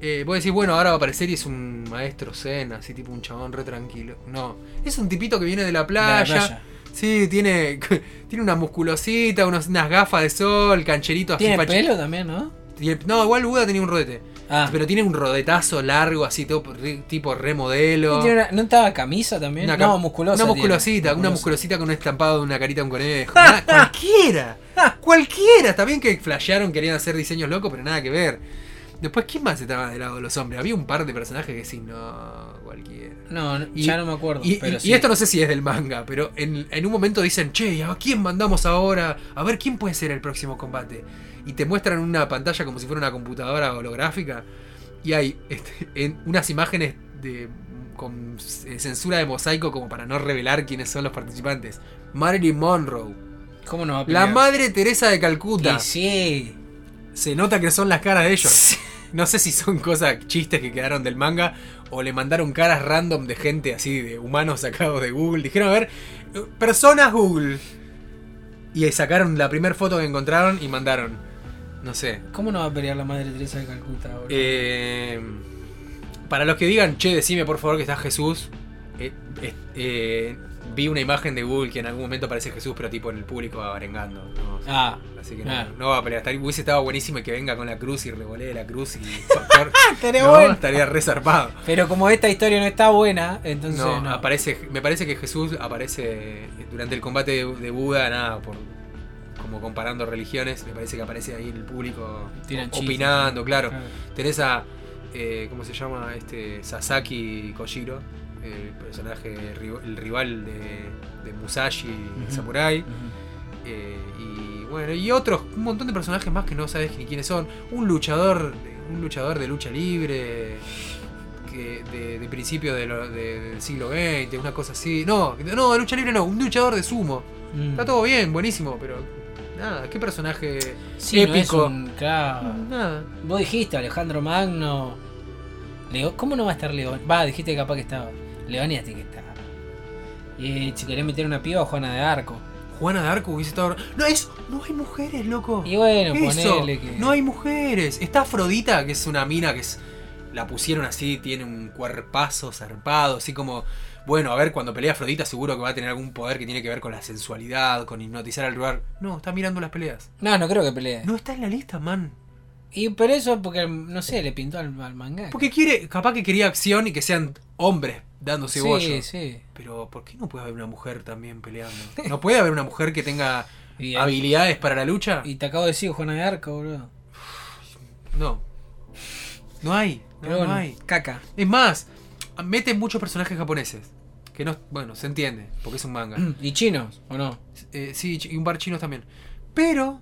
Eh, vos decís, bueno, ahora va a aparecer y es un maestro zen, así tipo un chabón re tranquilo. No, es un tipito que viene de la De playa. la playa. Sí, tiene, tiene una musculosita, unos- unas gafas de sol, cancherito así Tiene pelo también, ¿no? No, igual Buda tenía un rodete. Ah. Pero tiene un rodetazo largo, así todo re- tipo remodelo. ¿Y tiene una- ¿No estaba camisa también? Una no, musculosa. Una tiene. musculosita, una musculosita con un estampado de una carita de un conejo. Nada, cualquiera. cualquiera. Está bien que flashearon, querían hacer diseños locos, pero nada que ver. Después, ¿quién más estaba del lado de los hombres? Había un par de personajes que sí, no, cualquiera. No, Y- ya no me acuerdo. Y, pero y- sí. y esto no sé si es del manga, pero en, en un momento dicen, che, ¿a quién mandamos ahora? A ver quién puede ser el próximo combate. Y te muestran una pantalla como si fuera una computadora holográfica. Y hay este, en unas imágenes de, con eh, censura de mosaico como para no revelar quiénes son los participantes. Marilyn Monroe. ¿Cómo no va a La madre Teresa de Calcuta. Y sí. Se nota que son las caras de ellos. No sé si son cosas, chistes que quedaron del manga o le mandaron caras random de gente así, de humanos sacados de Google. Dijeron, a ver, personas Google. Y sacaron la primera foto que encontraron y mandaron. No sé. ¿Cómo no va a pelear la madre Teresa de Calcuta ahora? Eh, para los que digan, che, decime por favor que está Jesús. eh, eh, vi una imagen de Google que en algún momento aparece Jesús, pero tipo en el público arengando. ¿no? ah, Así que no, Ah. no va a pelear. Estaría- hubiese estado buenísimo que venga con la cruz y revolee la cruz y. estaría no, bueno. estaría re zarpado. Pero como esta historia no está buena, entonces No, no. aparece. Me parece que Jesús aparece durante el combate de, de Buda, nada, por como comparando religiones, me parece que aparece ahí en el público Tiran o- chistes. opinando, claro. Claro. Tenés a. eh, ¿Cómo se llama? Este. Sasaki Kojiro. El personaje, el rival de, de Musashi Ujú. Samurai. Ujú. Eh, y bueno, y otros, un montón de personajes más que no sabes ni quiénes son. Un luchador, un luchador de lucha libre que de, de principio de lo- de- del siglo XX, una cosa así. No, no, de lucha libre no, un luchador de sumo. Mm. Está todo bien, buenísimo, pero nada, qué personaje Sí, no es épico. un- claro. Nada. Vos dijiste Alejandro Magno. Leo, ¿Cómo no va a estar León? Va, dijiste que capaz que estaba. Leonia tiene que estar. Y si querés meter una piba, Juana de Arco. Juana de Arco hubiese estado. No, es, no hay mujeres, loco. Y bueno, Eso, ponele que. no hay mujeres. Está Afrodita, que es una mina que es. La pusieron así, tiene un cuerpazo zarpado, así como. Bueno, a ver, cuando pelea Afrodita seguro que va a tener algún poder que tiene que ver con la sensualidad, con hipnotizar al lugar. No, está mirando las peleas. No, no creo que pelee. No está en la lista, man. Y por eso, porque, no sé, le pintó al, al manga. Porque quiere, capaz que quería acción y que sean hombres dándose Sí, bollo. sí. Pero, ¿por qué no puede haber una mujer también peleando? ¿No puede haber una mujer que tenga Y, habilidades para la lucha? y te acabo de decir Juana de Arco, boludo. No. No hay. No, hay. caca. Es más, meten muchos personajes japoneses. Que no, bueno, se entiende, porque es un manga. ¿Y chinos o no? Eh, sí, y un par chinos también. Pero,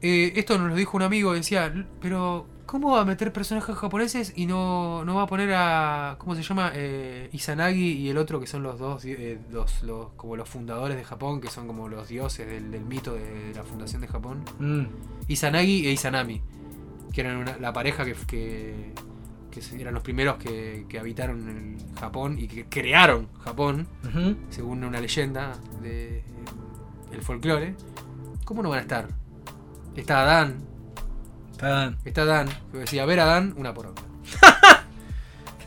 eh, esto nos lo dijo un amigo, decía, "L- pero ¿cómo va a meter personajes japoneses y no, no va a poner a, ¿cómo se llama? Eh, Izanagi y el otro que son los dos, eh, los, los- como los fundadores de Japón, que son como los dioses del, del mito de la fundación de Japón. Mm. Izanagi e Izanami, que eran una- la pareja que, que, eran los primeros que, que habitaron en Japón y que crearon Japón, según una leyenda de el folclore. ¿Cómo no van a estar? Está Adán, Está Adán. Yo decía, a ver Adán, una por otra.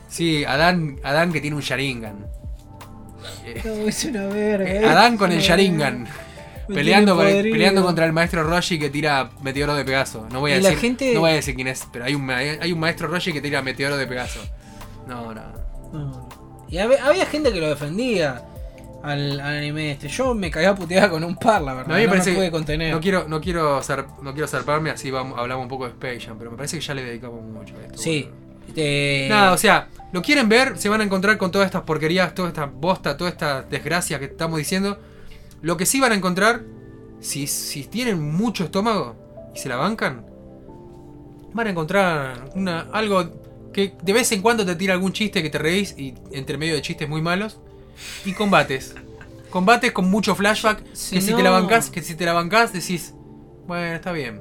sí, Adán, Adán que tiene un Sharingan. No, es una verga. eh, Adán con una el Sharingan. Peleando, con el- peleando contra el maestro Roshi que tira meteoro de Pegaso. No voy a Y la decir, gente- no voy a decir quién es, pero hay un, hay un maestro Roshi que tira meteoro de Pegaso. No, no. No, no. Y había, había gente que lo defendía al, al anime este. Yo me caía puteada con un par, la verdad. No, a mí me no parece me pude contener. No quiero, no quiero, zar- no quiero zarparme, así vamos, hablamos un poco de Space Jam, pero me parece que ya le dedicamos mucho a esto. Sí. Eh, Nada, o sea, lo quieren ver, se van a encontrar con todas estas porquerías, toda esta bosta, toda esta desgracia que estamos diciendo. Lo que sí van a encontrar, si, si tienen mucho estómago y se la bancan, van a encontrar una, algo que de vez en cuando te tira algún chiste que te reís y entre medio de chistes muy malos. Y combates. Combates con mucho flashback. Si que si te la bancás, que si te la bancás decís, bueno, está bien.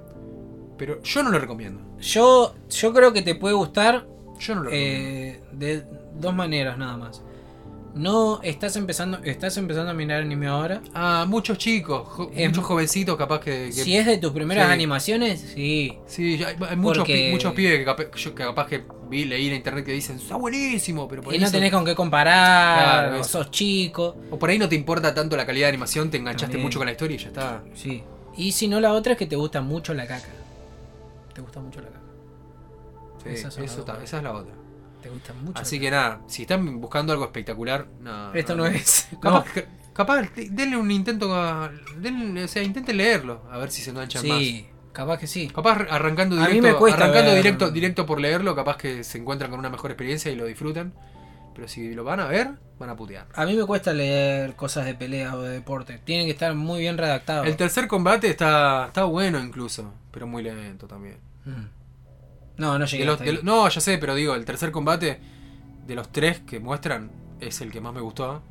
Pero yo no lo recomiendo. yo, yo creo que te puede gustar Yo no lo recomiendo. eh, de dos maneras nada más. No estás empezando, estás empezando a mirar anime ahora. Ah, muchos chicos, jo- Es- muchos jovencitos capaz que... que- Si es de tus primeras Sí. animaciones, sí. Sí, hay, hay muchos, Porque- pi- muchos pibes que capaz, que capaz vi, leí en internet que dicen, está buenísimo, pero por Y ahí no son- tenés con qué comparar, Claro, sos chico. O por ahí no te importa tanto la calidad de animación, te enganchaste También. mucho con la historia y ya está. Sí. Y si no, la otra es que te gusta mucho la caca. Te gusta mucho la caca. Sí, son eso dos. esa es la otra. Te gusta mucho. Así que nada, si están buscando algo espectacular, no. Esto no es. Capaz, capaz denle un intento, a- denle- o sea, intenten leerlo, a ver si se enganchan más. Sí, capaz que sí. Capaz arrancando A mí directo, me cuesta arrancando ver- directo, directo por leerlo, capaz que se encuentran con una mejor experiencia y lo disfrutan. Pero si lo van a ver, van a putear. A mí me cuesta leer cosas de pelea o de deporte. Tienen que estar muy bien redactados. El tercer combate está, está bueno incluso, pero muy lento también. Mm. No, no llegué los- hasta de ahí. lo- no, ya sé, pero digo, el tercer combate de los tres que muestran es el que más me gustó.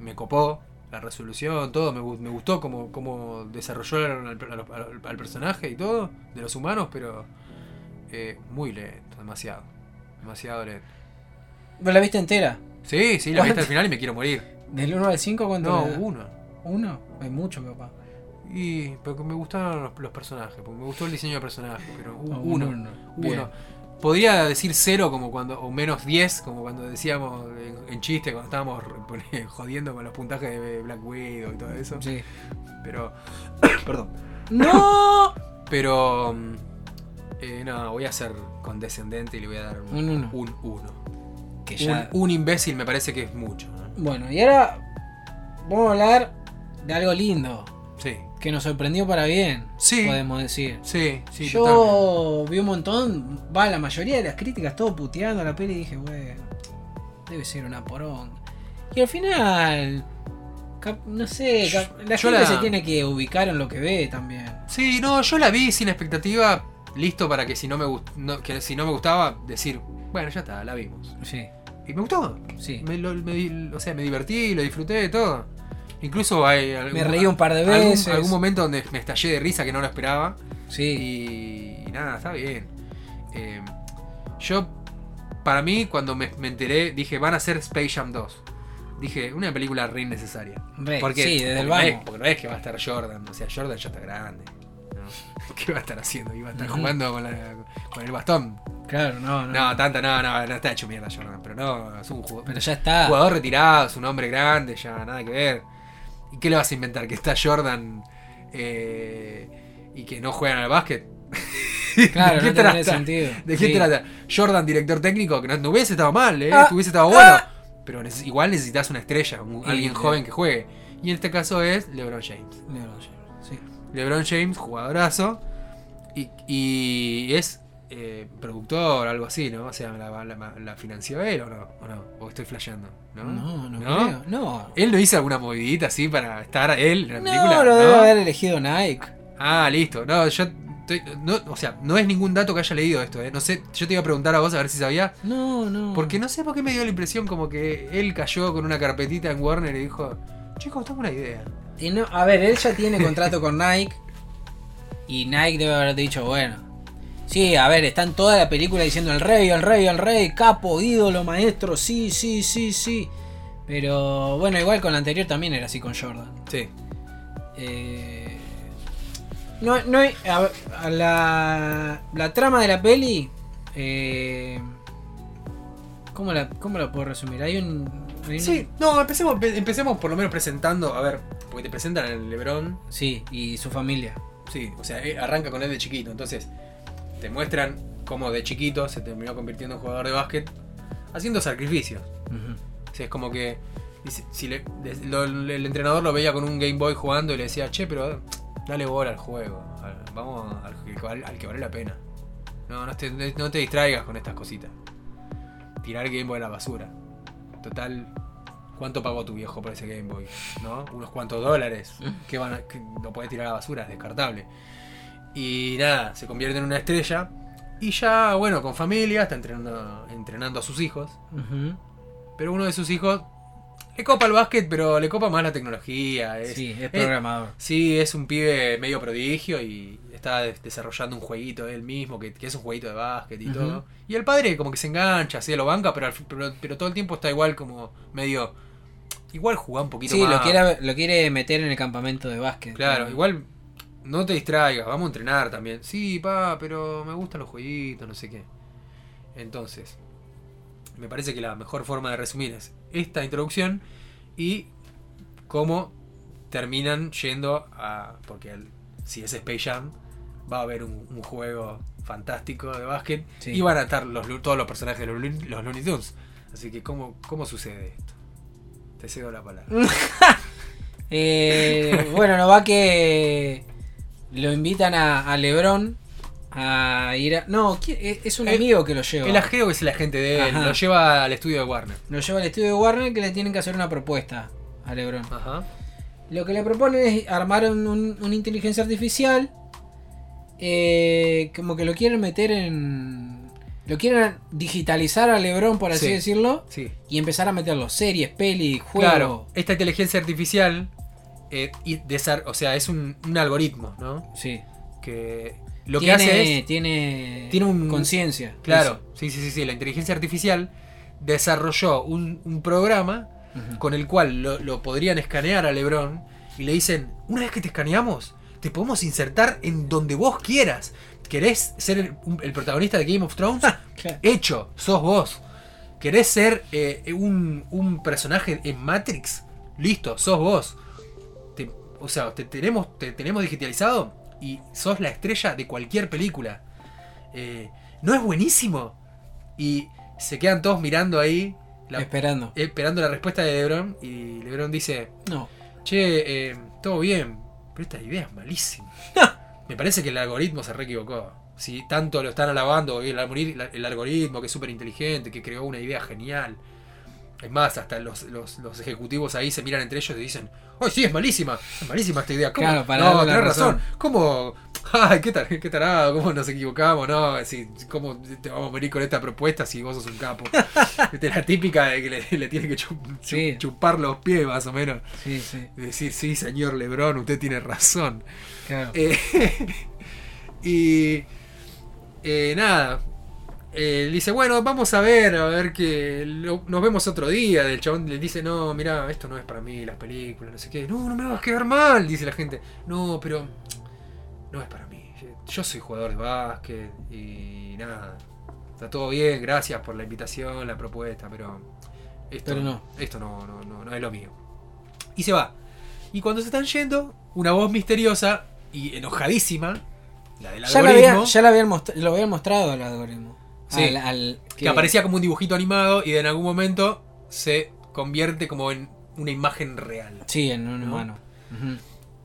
Me copó la resolución, todo. Me, me gustó como, como desarrollaron al, al- al- al personaje y todo, de los humanos, pero eh, muy lento, demasiado. Demasiado lento. ¿Vos la viste entera? Sí, sí, la ¿Cuánto? el final y me quiero morir. ¿Del 1 al 5 cuánto? No, le da? uno. ¿Uno? Hay mucho, papá. Y porque me gustaron los, los personajes, porque me gustó el diseño de personajes, pero No, uno. uno. Uno. Podría decir cero como cuando, o menos 10, como cuando decíamos en, en chiste, cuando estábamos jodiendo con los puntajes de Black Widow y todo eso. Sí. Pero. Perdón. ¡No! Pero. mm, eh, no, voy a ser condescendente y le voy a dar un Un uno. Un, uno. Que Un- ya. un imbécil me parece que es mucho. ¿no? Bueno, y ahora vamos a hablar de algo lindo. Sí. Que nos sorprendió para bien. Sí. Podemos decir. Sí, sí, totalmente. Yo vi un montón, va, la mayoría de las críticas, todo puteando a la peli y dije, bueno, debe ser una porón. Y al final, cap- no sé, cap- la Yo gente la- se tiene que ubicar en lo que ve también. Sí, no, yo la vi sin expectativa, listo para que si no me, gust- no, que si no me gustaba, decir, bueno, ya está, la vimos. Sí, Y me gustó. sí. Me, lo- me o sea, me divertí, lo disfruté de todo. Incluso hay algún, Me reí un par de algún- veces. Algún, momento donde me estallé de risa que no lo esperaba. Sí, Y, nada, está bien. Eh, yo, para mí, cuando me, me enteré, dije, van a hacer Space Jam 2. Dije, una película re innecesaria. Re, ¿Por qué? sí, desde el porque, no es, porque no es que va a estar Jordan. O sea, Jordan ya está grande. ¿no? ¿Qué va a estar haciendo? Iba a estar jugando con, la- con el bastón. Claro, no, no. No, tanta, no, no, no está hecho mierda Jordan. Pero no, es un jugador, Pero ya está. jugador retirado, es un hombre grande, ya nada que ver. ¿Y qué le vas a inventar? ¿Que está Jordan eh, y que no juegan al básquet? Claro, ¿De no tiene sentido. ¿De qué Sí. trata? Jordan, director técnico, que no, no hubiese estado mal, ¿eh? Ah, hubiese estado bueno. ah. Pero neces- igual necesitas una estrella, un- Y- alguien joven que juegue. Y en este caso es LeBron James. LeBron James, sí. LeBron James, jugadorazo. Y, y es eh, productor, algo así, ¿no? O sea, la, la- la financió él o no, o no. O estoy flasheando, ¿no? No, no, ¿No? creo. No. ¿Él no hizo alguna movidita así para estar él en la película? No, lo debe haber elegido Nike. Ah, listo. No, yo estoy- no, o sea, no es ningún dato que haya leído esto, ¿eh? No sé, yo te iba a preguntar a vos a ver si sabía. No, no. Porque no sé por qué me dio la impresión como que él cayó con una carpetita en Warner y dijo, chicos, tengo una idea. Y no, a ver, él ya tiene contrato con Nike. Y Nike debe haber dicho, bueno. Sí, a ver, está en toda la película diciendo el rey, el rey, el rey, capo, ídolo, maestro, sí, sí, sí, sí. Pero bueno, igual con la anterior también era así con Jordan. Sí. Eh, no, no hay. a la, la trama de la peli. Eh, ¿cómo, la, ¿Cómo la puedo resumir? Hay un. hay un- Sí, no, empecemos, empe- empecemos por lo menos presentando, a ver, porque te presentan al Lebron, Sí, y su familia. sí, o sea, eh, arranca con él de chiquito, entonces te muestran cómo de chiquito se terminó convirtiendo en jugador de básquet haciendo sacrificios. Ujú. O sea, es como que si le- de- lo- el entrenador lo veía con un Game Boy jugando y le decía, che, pero dale bola al juego, al- vamos al, que val- al que vale la pena. No, no te, no te distraigas con estas cositas. Tirar el Game Boy a la basura. Total, ¿cuánto pagó tu viejo por ese Game Boy? ¿No? Unos cuantos dólares. que van a- que lo puedes tirar a la basura, es descartable. Y nada, se convierte en una estrella. Y ya, bueno, con familia, está entrenando, entrenando a sus hijos. Pero uno de sus hijos le copa el básquet, pero le copa más la tecnología. Es, Sí, es es- programador. sí, es un pibe medio prodigio y está des- desarrollando un jueguito él mismo, que, que es un jueguito de básquet y todo. Y el padre como que se engancha, así lo banca, pero, pero, pero todo el tiempo está igual como medio... Igual juega un poquito Sí, más. lo quiere, lo quiere meter en el campamento de básquet. Claro, igual no te distraigas, vamos a entrenar también. Sí, pa, pero me gustan los jueguitos, no sé qué. Entonces, me parece que la mejor forma de resumir es esta introducción y cómo terminan yendo a. Porque el- si es Space Jam, va a haber un, un juego fantástico de básquet Sí. y van a estar los, todos los personajes de los Looney Tunes. Así que, ¿cómo, ¿cómo sucede esto? Te cedo la palabra. Eh, bueno, no va que lo invitan a, a Lebron a ir a... No, ¿qui- es un El- amigo que lo lleva. El ajeo es el agente de él, Ajá. lo lleva al estudio de Warner. Lo lleva al estudio de Warner que le tienen que hacer una propuesta a Lebron. Ajá. Lo que le proponen es armar un- un- una inteligencia artificial. eh, como que lo quieren meter en. Lo quieren digitalizar a Lebron, por así Sí. decirlo. Sí. Y empezar a meterlo. Series, peli, juegos. Claro, esta inteligencia artificial, eh, y desar- o sea, es un, un algoritmo, ¿no? Sí. Que lo tiene, que hace es, Tiene, tiene un- conciencia. claro, sí, sí, sí, sí, la inteligencia artificial desarrolló un, un programa con el cual lo, lo podrían escanear a Lebron y le dicen, una vez que te escaneamos, te podemos insertar en donde vos quieras. ¿Querés ser el, protagonista de Game of Thrones? Claro. Hecho, sos vos. ¿Querés ser eh, un, un personaje en Matrix? Listo, sos vos. O sea, te tenemos, te tenemos digitalizado y sos la estrella de cualquier película. Eh, ¿No es buenísimo? Y se quedan todos mirando ahí, la- Esperando. esperando la respuesta de Lebron. Y Lebron dice, No. che, eh, todo bien, pero esta idea es malísima. Me parece que el algoritmo se re equivocó. Si tanto lo están alabando el algoritmo, que es súper inteligente, que creó una idea genial. Es más, hasta los, los- los ejecutivos ahí se miran entre ellos y dicen, ¡ay, sí, es malísima! Es malísima esta idea. ¿Cómo? Claro, para no, tenés razón. razón. ¿Cómo? ¡Ay, qué, tar- qué tarado! ¿Cómo nos equivocamos? No, si, ¿cómo te vamos a venir con esta propuesta si vos sos un capo? Esta es la típica de que le, le tiene que Sí. chupar los pies, más o menos. Sí, sí. Decir, sí, señor Lebrón, usted tiene razón. Claro. Eh, y eh, nada. Dice, bueno, vamos a ver, a ver que lo- nos vemos otro día. El chabón le dice, no, mira, esto no es para mí, las películas, no sé qué. No, no me vas a quedar mal, dice la gente. No, pero no es para mí. Yo soy jugador de básquet y nada. Está todo bien, gracias por la invitación, la propuesta, pero esto Pero no. Esto no, no, no, no es lo mío. Y se va. Y cuando se están yendo, una voz misteriosa y enojadísima, la del Ya, algoritmo, había, ya lo, habían lo habían mostrado al algoritmo. Sí. Al- al- que aparecía como un dibujito animado y en algún momento se convierte como en una imagen real. Sí, en un ¿No? humano.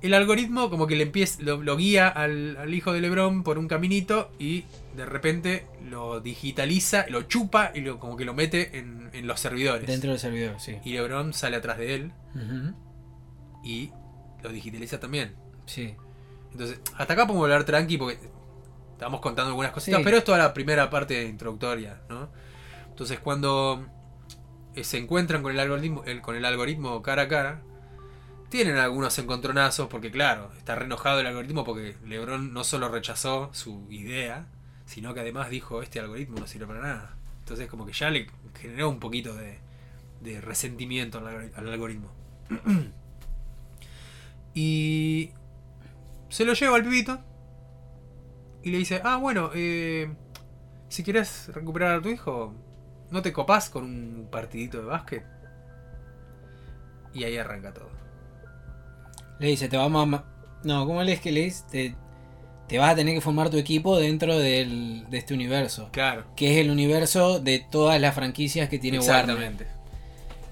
El algoritmo como que le empieza, lo, lo guía al, al hijo de Lebron por un caminito y de repente lo digitaliza, lo chupa y lo, como que lo mete en, en los servidores. Dentro del servidor, sí. Y Lebron sale atrás de él y lo digitaliza también. Sí. Entonces, hasta acá podemos hablar tranqui porque estamos contando algunas cositas, Sí. pero es toda la primera parte introductoria, ¿no? Entonces cuando eh, se encuentran con el algoritmo, el- con el algoritmo cara a cara, tienen algunos encontronazos, porque claro, está re enojado el algoritmo porque Lebron no solo rechazó su idea, sino que además dijo, este algoritmo no sirve para nada. Entonces como que ya le generó un poquito de, de resentimiento al algoritmo. y se lo lleva al pibito y le dice, ah, bueno, eh, si quieres recuperar a tu hijo, ¿no te copás con un partidito de básquet? Y ahí arranca todo. Le dice, te vamos a... No, ¿cómo le es que le dice? Te, te vas a tener que formar tu equipo dentro del, de este universo. Claro. Que es el universo de todas las franquicias que tiene Warner.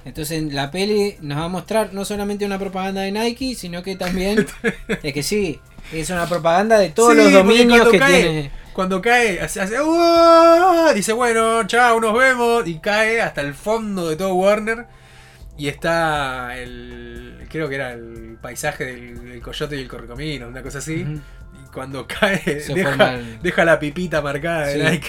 Entonces la peli nos va a mostrar no solamente una propaganda de Nike, sino que también... es que sí, es una propaganda de todos Sí, los dominios que cae- tiene... Cuando cae, hace, hace, dice, bueno, chao, nos vemos. Y cae hasta el fondo de todo Warner. Y está el. Creo que era el paisaje del, del coyote y el correcamino, una cosa así. Y cuando cae, deja, la pipita marcada de Sí. Nike.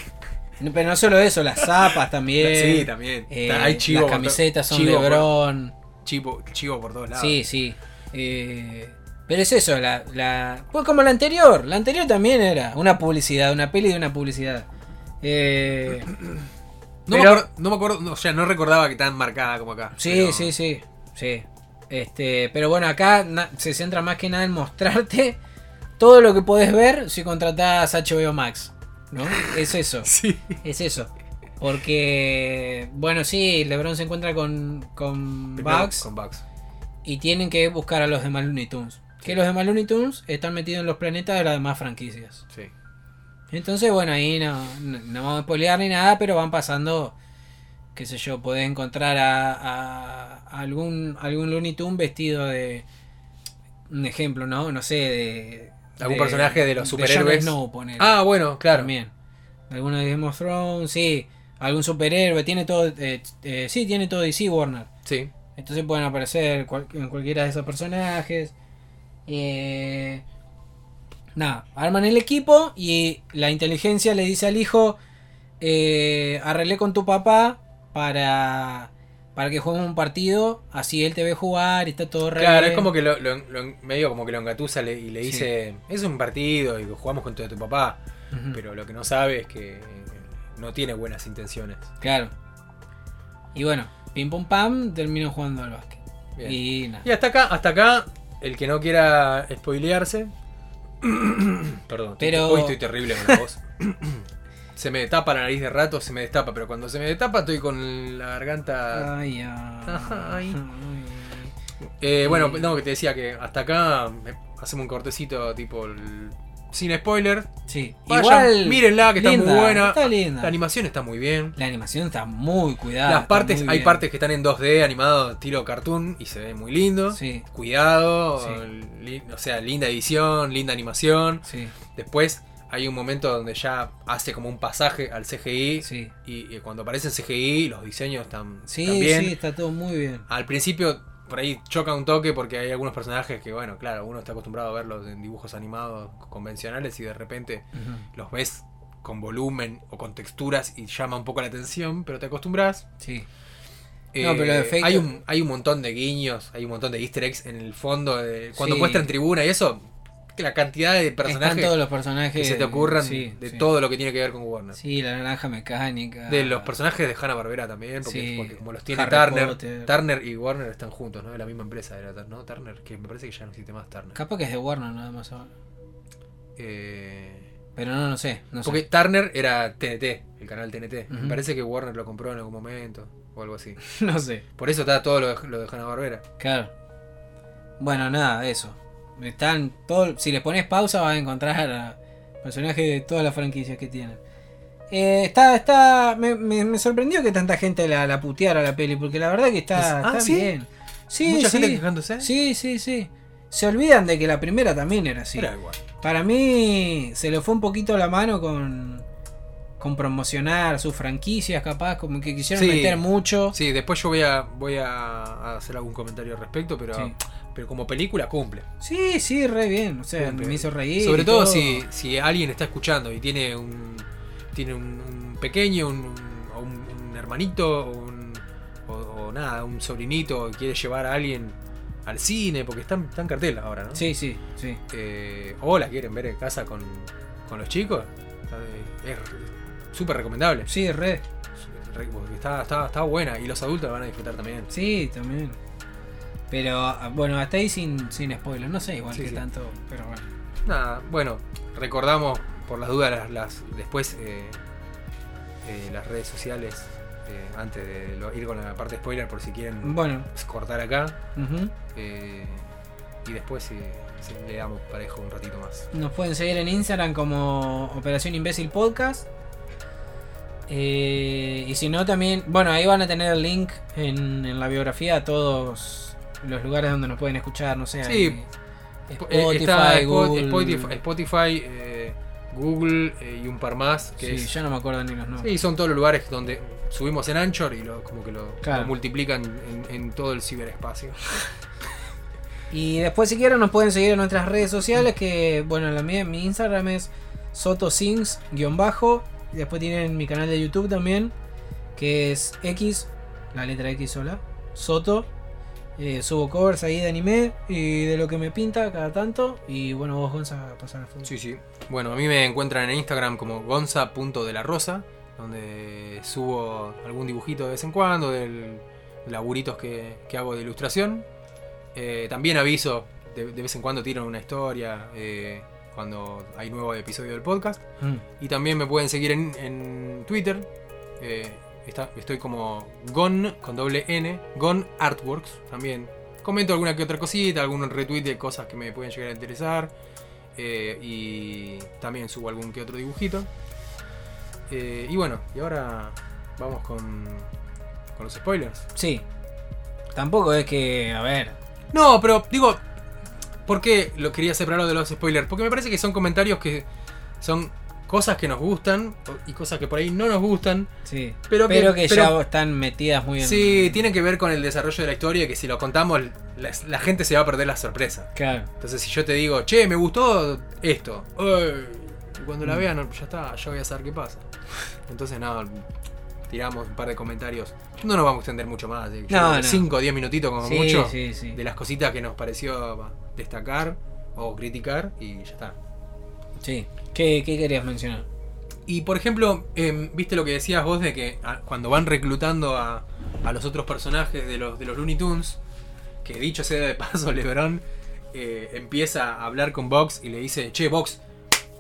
Pero no solo eso, las zapas también. Sí, también. Eh, Hay chivo las camisetas son chivo por- Lebron. Chivo, chivo por todos lados. Sí, sí. Eh, pero es eso, la, la. Pues como la anterior. La anterior también era una publicidad, una peli de una publicidad. Eh, No, Pero- me acuerdo, no me acuerdo, o sea, no recordaba que tan marcada como acá. sí, pero- sí, sí. Sí. Este, pero bueno, acá na- se centra más que nada en mostrarte todo lo que podés ver si contratás HBO Max. ¿No? Es eso. Sí. Es eso. Porque, bueno, sí, LeBron se encuentra con, con Primero Bugs Con Bugs. y tienen que buscar a los demás Looney Tunes. Que los demás Looney Tunes están metidos en los planetas de las demás franquicias. Sí. Entonces, bueno, ahí no, no, no vamos a spoilear ni nada, pero van pasando, qué sé yo, podés encontrar a, a- a algún, algún Looney Tune vestido de... Un ejemplo, ¿no? No sé, de... ¿Algún personaje de los superhéroes? Snow, ponele. Ah, bueno, claro. También. Alguno de Game of Thrones, sí. Algún superhéroe, tiene todo... eh, eh, sí, tiene todo DC Warner. Sí. Entonces pueden aparecer cual- en cualquiera de esos personajes. Eh, nada, arman el equipo y la inteligencia le dice al hijo, eh, arreglé con tu papá para, para que jueguemos un partido, así él te ve jugar y está todo re Claro, bien". es como que lo, lo- lo- medio como que lo engatusa le- y le Sí. dice, es un partido y jugamos con todo tu papá, pero lo que no sabe es que no tiene buenas intenciones. Claro. Y bueno, pim pum pam, termino jugando al básquet. Bien. Y nada. Y hasta acá, hasta acá, el que no quiera spoilearse. Perdón, Pero- hoy estoy terrible con la voz. se me tapa la nariz de rato, se me destapa, pero cuando se me destapa estoy con la garganta. Ay, ay. Eh, bueno, no, que te decía que hasta acá eh, hacemos un cortecito tipo el- sin spoiler. Sí, Vayan, igual. mírenla, que está muy buena. Está linda. La animación está muy bien. La animación está muy cuidada. Las partes, hay bien. partes que están en 2D animado estilo cartoon y se ve muy lindo. Sí, Cuidado, Sí. li- o sea, linda edición, linda animación. sí, Después hay un momento donde ya hace como un pasaje al CGI sí. y, y cuando aparece en CGI los diseños están, Sí, están bien. sí, está todo muy bien. Al principio por ahí choca un toque porque hay algunos personajes que, bueno, claro, uno está acostumbrado a verlos en dibujos animados convencionales y de repente los ves con volumen o con texturas y llama un poco la atención, pero te acostumbras. Sí. Eh, No, pero los efectos- hay, un, hay un montón de guiños, hay un montón de easter eggs en el fondo. de- cuando Sí. muestran tribuna y eso, la cantidad de Están personajes todos los personajes. que se te ocurran sí, de sí. todo lo que tiene que ver con Warner. Sí, la naranja mecánica. De los personajes de Hanna Barbera también, porque, Sí. porque como los tiene Harry Turner, Potter. Turner y Warner están juntos, ¿no? De la misma empresa era, ¿no? Turner, que me parece que ya no existe más Turner. Capaz que es de Warner nada más ahora. Eh, Pero no, no sé. No porque sé. Turner era TNT, el canal TNT. Me parece que Warner lo compró en algún momento o algo así. no sé. Por eso está todo lo de, lo de Hanna Barbera. Claro. Bueno, nada, eso. Están todo, si les pones pausa vas a encontrar a personajes de todas las franquicias que tienen. Eh, está, está, me, me- me sorprendió que tanta gente la, la puteara la peli, porque la verdad que está, Ah, está ¿sí? bien. Sí, Mucha sí. gente quejándose. Sí, sí, sí. Se olvidan de que la primera también era así. Era igual. Para mí se le fue un poquito la mano con, con promocionar sus franquicias, capaz, como que quisieron Sí. meter mucho. Sí, después yo voy a voy a hacer algún comentario al respecto, pero Sí. Pero como película cumple. Sí, sí, re bien. O sea, Cumple. me hizo reír. Sobre todo si, si alguien está escuchando y tiene un tiene un, un pequeño, un, un- un, hermanito, o, un- o- o nada, un sobrinito, y quiere llevar a alguien al cine, porque está, está en cartel ahora, ¿no? Sí, sí, sí. Eh, o la quieren ver en casa con, con los chicos, de- es súper recomendable. Sí, re. Está, está, está buena y los adultos la van a disfrutar también. Sí, también. Pero bueno, hasta ahí sin, sin spoiler. No sé igual Sí, que sí. tanto, pero bueno. Nada, bueno, recordamos por las dudas las, las- después eh, eh, las redes sociales eh, antes de lo- ir con la parte spoiler por si quieren Bueno. cortar acá y después sí, le damos parejo un ratito más. Nos pueden seguir en Instagram como Operación Imbécil Podcast. Eh, y si no, también. Bueno, ahí van a tener el link en, en la biografía a todos los lugares donde nos pueden escuchar. No sé. Sí. ahí, Eh, Spotify, está Google. Spotify, Spotify, eh, Google eh, y un par más que Sí, es- ya no me acuerdo ni los nombres. Sí, son todos los lugares donde subimos en Anchor y lo, como que lo, Claro. lo multiplican en, en todo el ciberespacio. Y después, si quieren, nos pueden seguir en nuestras redes sociales. Que, bueno, la mía, mi Instagram es sotosings-bajo. Después tienen mi canal de YouTube también, que es X, la letra X sola, Soto. Eh, subo covers ahí de anime y de lo que me pinta cada tanto. Y bueno, vos, Gonza, pasar al fútbol. Sí, sí. Bueno, a mí me encuentran en Instagram como gonza.delarosa, donde subo algún dibujito de vez en cuando, del de laburitos que, que hago de ilustración. Eh, también aviso, de, de vez en cuando tiro una historia, eh, cuando hay nuevo episodio del podcast. Mm. Y también me pueden seguir en, en Twitter. Está- estoy como Gon con doble N, Gon Artworks también. Comento alguna que otra cosita, algún retweet de cosas que me pueden llegar a interesar. eh, y también subo algún que otro dibujito. Eh, y bueno, y ahora vamos con, con los spoilers. Sí. Tampoco es que, a ver. No, pero digo, ¿por qué lo quería separar de los spoilers? Porque me parece que son comentarios que son cosas que nos gustan y cosas que por ahí no nos gustan. Sí. Pero Pero que- que, pero- ya están metidas muy en. Sí, tienen que ver con el desarrollo de la historia que si lo contamos la, la gente se va a perder la sorpresa. Claro. Entonces si yo te digo, che, me gustó esto. ey", y cuando la Mm. vean, ya está, ya voy a saber qué pasa. Entonces nada, tiramos un par de comentarios. No nos vamos a extender mucho más. No, no. 5 o 10 minutitos como Sí, mucho. sí, sí. De las cositas que nos pareció destacar o criticar y ya está. Sí. ¿Qué, qué querías mencionar? Y por ejemplo, em, viste lo que decías vos de que ah, cuando van reclutando a, a los otros personajes de los, de los Looney Tunes, que dicho sea de paso, Lebron eh, empieza a hablar con Vox y le dice, che, Vox,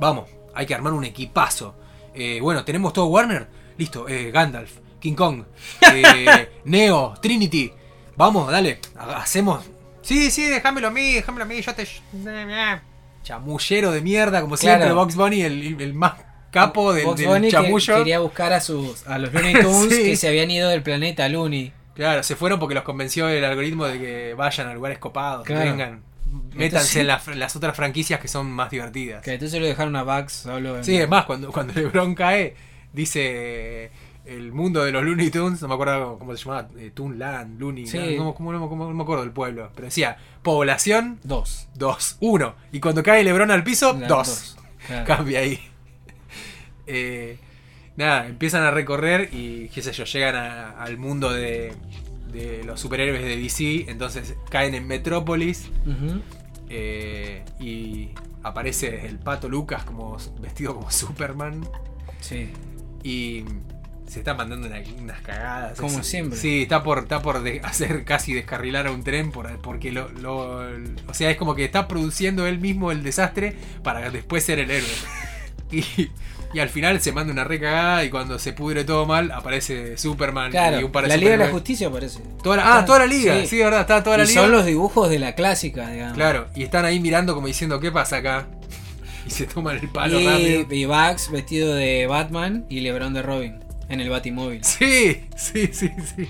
vamos, hay que armar un equipazo. Eh, bueno, tenemos todo Warner, listo, eh, Gandalf, King Kong, Neo, Trinity, vamos, dale, ha- hacemos... Sí, sí, déjamelo a mí, déjamelo a mí, yo te... Chamullero de mierda, como siempre. Box Bunny, el, el más capo del, Bugs del Bunny que chamullo. quería buscar a sus a los Looney Tunes Sí. que se habían ido del planeta Looney. Claro, se fueron porque los convenció el algoritmo de que vayan a lugares copados, que vengan. Métanse Entonces- en las, las otras franquicias que son más divertidas. Que entonces lo dejaron a Bugs solo. en- Sí, es más, cuando, cuando LeBron cae, dice el mundo de los Looney Tunes, no me acuerdo cómo se llamaba, eh, Toonland, Looney, Sí. no, no, cómo- no- cómo- no me acuerdo del pueblo, pero decía población Dos. 2, 1. Y cuando cae LeBron al piso, 2. dos, claro. Cambia ahí. Eh, nada, empiezan a recorrer y qué sé yo, llegan a- al mundo de, de los superhéroes de DC, entonces caen en Metrópolis eh, y aparece el pato Lucas como vestido como Superman Sí. y se está mandando una- unas cagadas. Como Es- siempre. Sí, está por, está por de- hacer casi descarrilar a un tren por, porque lo, lo- O sea, es como que está produciendo él mismo el desastre para después ser el héroe. Y, y al final se manda una recagada y cuando se pudre todo mal aparece Superman Claro, y un par de la Liga de la. Justicia parece. Toda la- ah, toda la liga, Sí. sí, verdad, está toda la y liga. son los dibujos de la clásica, digamos. Claro, y están ahí mirando como diciendo, ¿qué pasa acá? Y se toman el palo y, rápido. y Bugs vestido de Batman y LeBron de Robin en el Batimóvil. Sí, sí, sí, sí.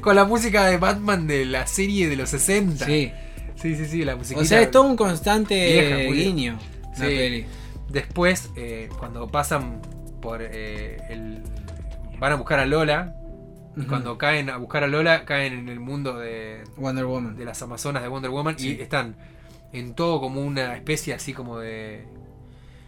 Con la música de Batman de la serie de los 60. Sí. sí, sí, sí, la musiquita. O sea, es todo un constante Vieja, guiño la Sí. peli. Después, eh, cuando pasan por eh, el. Van a buscar a Lola. Y cuando caen a buscar a Lola, caen en el mundo de, Wonder Woman. de las Amazonas de Wonder Woman Sí. y están en todo como una especie así como de...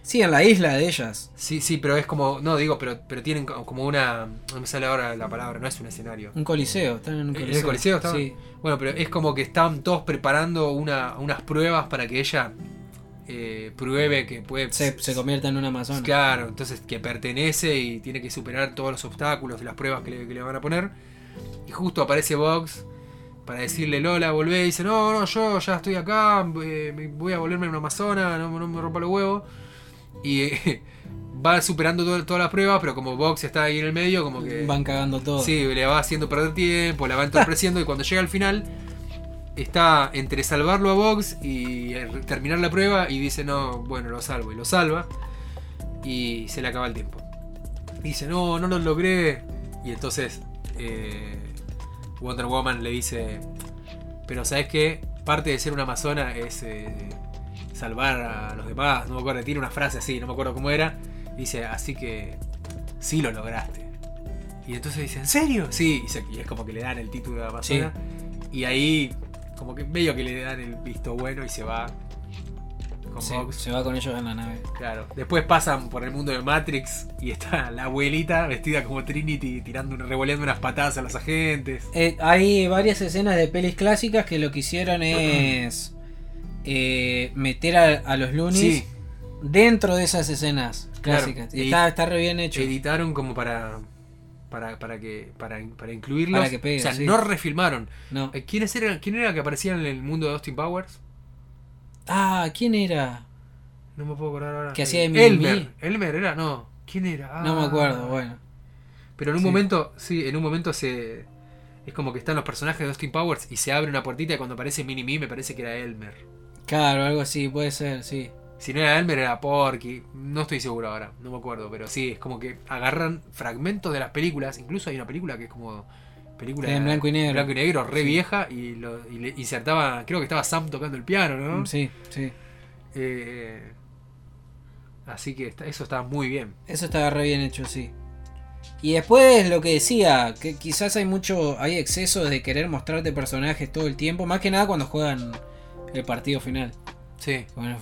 Sí, en la isla de ellas. Sí, sí, pero es como... No, digo, pero, pero tienen co- como una... No me sale ahora la palabra, no es un escenario. Un coliseo. Están en un ¿En coliseo. el coliseo estaban? Sí. Bueno, pero es como que están todos preparando una, unas pruebas para que ella eh, pruebe que puede... Se, se convierte en una amazona. Claro, entonces que pertenece y tiene que superar todos los obstáculos y las pruebas que le, que le van a poner. Y justo aparece Vox para decirle Lola, volvé y dice, no, no, yo ya estoy acá, eh, me- voy a volverme una amazona, no, no me rompa los huevos. Y eh, va superando todo- todas las pruebas, pero como Vox está ahí en el medio, como que... Van cagando todo. Sí, le va haciendo perder tiempo, la va entorpeciendo y cuando llega al final está entre salvarlo a Vox y terminar la prueba y dice, no, bueno, lo salvo y lo salva y se le acaba el tiempo. Dice, no, no lo logré. Y entonces eh, Wonder Woman le dice, pero ¿sabes qué? Parte de ser una amazona es eh, salvar a los demás. No me acuerdo, tiene una frase así, no me acuerdo cómo era. Dice, así que sí lo lograste. Y entonces dice, ¿en serio? Sí, y, se- y es como que le dan el título de Amazona. Y ahí, como que medio que le dan el visto bueno y se va con Vox. se va con ellos en la nave. Claro. Después pasan por el mundo de Matrix y está la abuelita vestida como Trinity tirando, revoleando unas patadas a los agentes. Eh, hay varias escenas de pelis clásicas que lo que hicieron es eh, meter a, a los Loonies Sí, dentro de esas escenas clásicas. Y Y- está, está re bien hecho. editaron como para para, para que para, para incluirlos. Para que pegue, o sea, sí. no refilmaron. No. Eh, ¿Quiénes eran, ¿Quién era que aparecía en el mundo de Austin Powers? Ah, ¿quién era? No me puedo acordar ahora. Que hacía de Elmer. Mini-Me. Elmer era, no. ¿Quién era? No me Ah. acuerdo, bueno. Pero en un Sí. momento, sí, en un momento se. Es como que están los personajes de Austin Powers y se abre una puertita y cuando aparece Mini Me me parece que era Elmer. Claro, algo así, puede ser, sí. Si no era Elmer era Porky. No estoy seguro ahora, no me acuerdo. Pero sí, es como que agarran fragmentos de las películas. Incluso hay una película que es como. Película En blanco y negro. blanco y negro, re Sí. vieja. Y, lo, y le insertaba. Creo que estaba Sam tocando el piano, ¿no? Mm, Sí, sí. Eh, así que está- eso está muy bien. Eso estaba re bien hecho, sí. Y después lo que decía, que quizás hay mucho, hay exceso de querer mostrarte personajes todo el tiempo, más que nada cuando juegan el partido final. Sí. Bueno,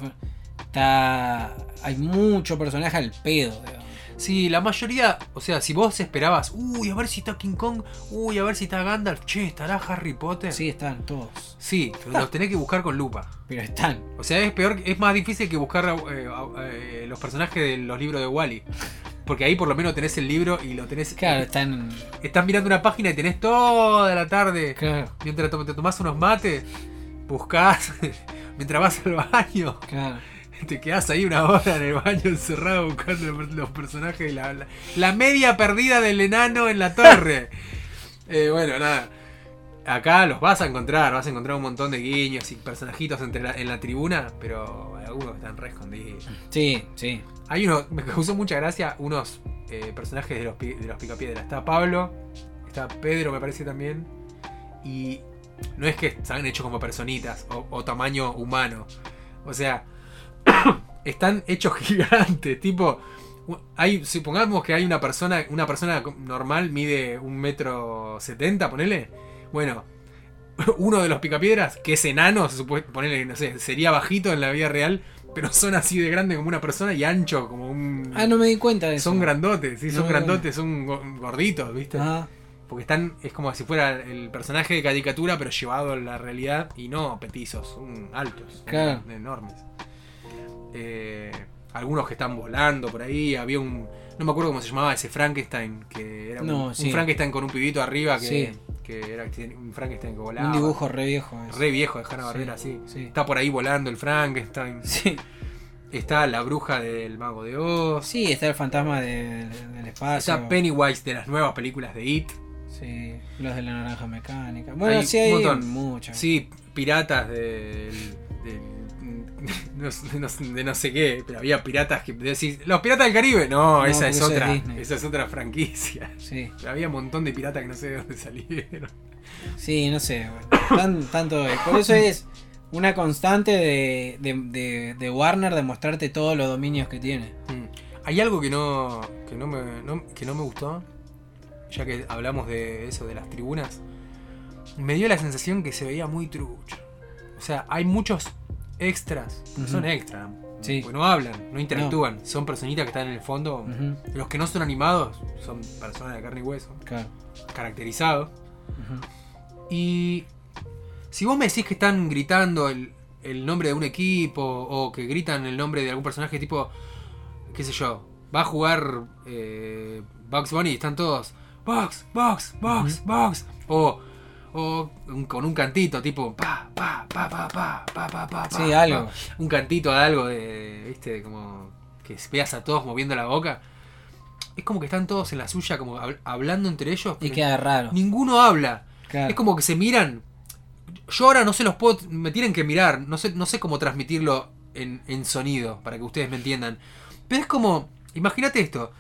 está, hay mucho personaje al pedo. digamos. Sí, la mayoría, o sea, si vos esperabas, uy, a ver si está King Kong, uy, a ver si está Gandalf, che, ¿estará Harry Potter? Sí, están todos, Sí, pero los tenés que buscar con lupa. pero están. O sea, es peor, es más difícil que buscar eh, a- eh, los personajes de los libros de Wally. Porque ahí por lo menos tenés el libro y lo tenés. Claro, están. Estás mirando una página y tenés toda la tarde. Claro, Mientras te tomás unos mates, buscás, mientras vas al baño. claro. Te quedás ahí una hora en el baño encerrado buscando los personajes y la, la, la media perdida del enano en la torre. Eh, bueno, nada. Acá los vas a encontrar, vas a encontrar un montón de guiños y personajitos entre la- en la tribuna, pero algunos están re escondidos. Sí, sí. Hay uno, me causó mucha gracia, unos eh, personajes de los, de los Picapiedra. Está Pablo, está Pedro, me parece también. Y no es que están hechos como personitas o, o tamaño humano. O sea, están hechos gigantes. Tipo, hay, supongamos que hay una persona, una persona normal mide un metro setenta, ponele. Bueno, uno de los picapiedras, que es enano, se supone, ponele, no sé, sería bajito en la vida real, pero son así de grande como una persona y ancho como un. Ah, no me di cuenta de eso. Son grandotes, sí, son grandotes, son go- gorditos, ¿viste? Ah, Porque están, es como si fuera el personaje de caricatura, pero llevado a la realidad y no petizos, son altos, Claro. son enormes. Eh, algunos que están volando por ahí, había un, no me acuerdo cómo se llamaba ese Frankenstein, que era un, No, un sí. Frankenstein con un pibito arriba que, Sí. que era un Frankenstein que volaba. un dibujo re viejo. ese. Re viejo de Hanna Barbera, sí. sí. Está por ahí volando el Frankenstein. Sí. Está la bruja del mago de Oz. sí, está el fantasma de- del espacio. Está Pennywise de las nuevas películas de It. Sí, los de la naranja mecánica. Bueno, Hay sí hay montón. muchos. Sí, piratas del. del- no, de no sé qué, pero había piratas que decís, los piratas del Caribe, no, No, esa es es otra, esa es otra franquicia. Sí, Pero había un montón de piratas que no sé de dónde salieron. sí, no sé. bueno, tan- tanto, por eso es una constante de, de, de- de Warner de mostrarte todos los dominios que tiene. Mm. Hay algo que no que no me no- que no me gustó ya que hablamos de eso, de las tribunas, me dio la sensación que se veía muy trucho. O sea, hay muchos extras, que Ujú. son extras, Sí. porque no hablan, no interactúan, son personitas que están en el fondo. Los que no son animados son personas de carne y hueso, Claro. caracterizados. Y si vos me decís que están gritando el, el nombre de un equipo o que gritan el nombre de algún personaje tipo, qué sé yo, va a jugar eh, Bugs Bunny y están todos, box, box, box, uh box. O, o con un cantito tipo pa, pa, pa, pa, pa, pa, pa, pa. Sí, algo. Un cantito de algo de, viste, como que veas a todos moviendo la boca. Es como que están todos en la suya, como hablando entre ellos. Y queda raro. Ninguno habla. Es como que se miran. Yo ahora no se los puedo. Me tienen que mirar. No sé, no sé cómo transmitirlo en, en sonido, para que ustedes me entiendan. Pero es como. Imagínate esto.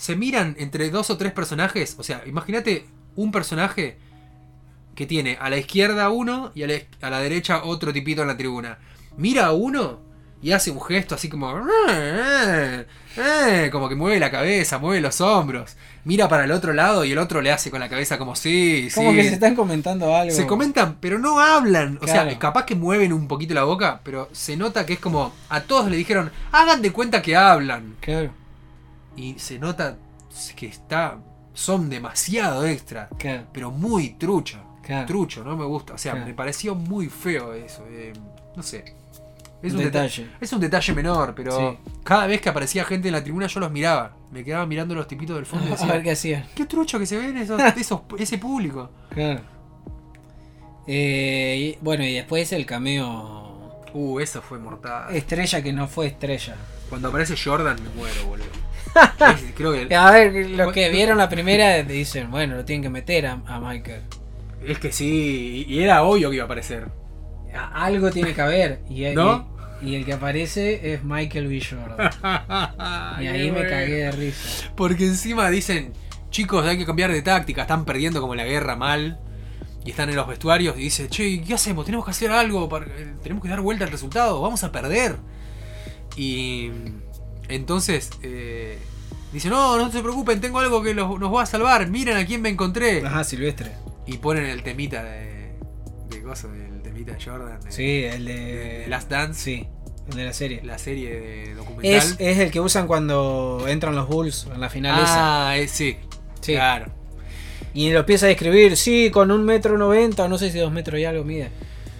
Se miran entre dos o tres personajes. O sea, imagínate un personaje que tiene a la izquierda uno y a la, a la derecha otro tipito en la tribuna. Mira a uno y hace un gesto así como. "Eh, eh", como que mueve la cabeza, mueve los hombros. Mira para el otro lado y el otro le hace con la cabeza como sí, Como sí. que se están comentando algo. Se comentan, pero no hablan. O Claro. sea, capaz que mueven un poquito la boca, pero se nota que es como. A todos le dijeron, hagan de cuenta que hablan. Claro, Y se nota que está. Son demasiado extra. Pero muy trucho. Trucho, no me gusta. O sea, me pareció muy feo eso. eh, no sé. Es Un un, deta- detalle. es un detalle menor, pero Sí. cada vez que aparecía gente en la tribuna yo los miraba. Me quedaba mirando los tipitos del fondo y A ver qué hacían. qué trucho que se ven esos, esos, ese público. Claro. Eh, y- bueno, y después el cameo Uh, eso fue mortal. estrella que no fue estrella. Cuando aparece Jordan me muero, boludo. Creo que A ver, los que vieron la primera dicen, bueno, lo tienen que meter a, a Michael. es que sí, y era obvio que iba a aparecer. A- Algo tiene que haber. Y, ¿No? y, y el que aparece es Michael B. Jordan. Y ahí me cagué de risa. Porque encima dicen, chicos, hay que cambiar de táctica, están perdiendo como la guerra mal. Y están en los vestuarios y dice, che, ¿qué hacemos? Tenemos que hacer algo, para- eh, tenemos que dar vuelta al resultado, vamos a perder. Y entonces eh, dice, no, no se preocupen, tengo algo que los- nos va a salvar, miren a quién me encontré. Ajá, Silvestre. Y ponen el temita de... de cosa, el temita de Jordan. de- Sí, el de, Last Dance. Sí, de la serie. La serie de documental. Es, es el que usan cuando entran los Bulls en la final esa. ah, es- sí. Sí. Claro. Y lo empieza a describir, sí, con un metro noventa, no sé si dos metros y algo mide.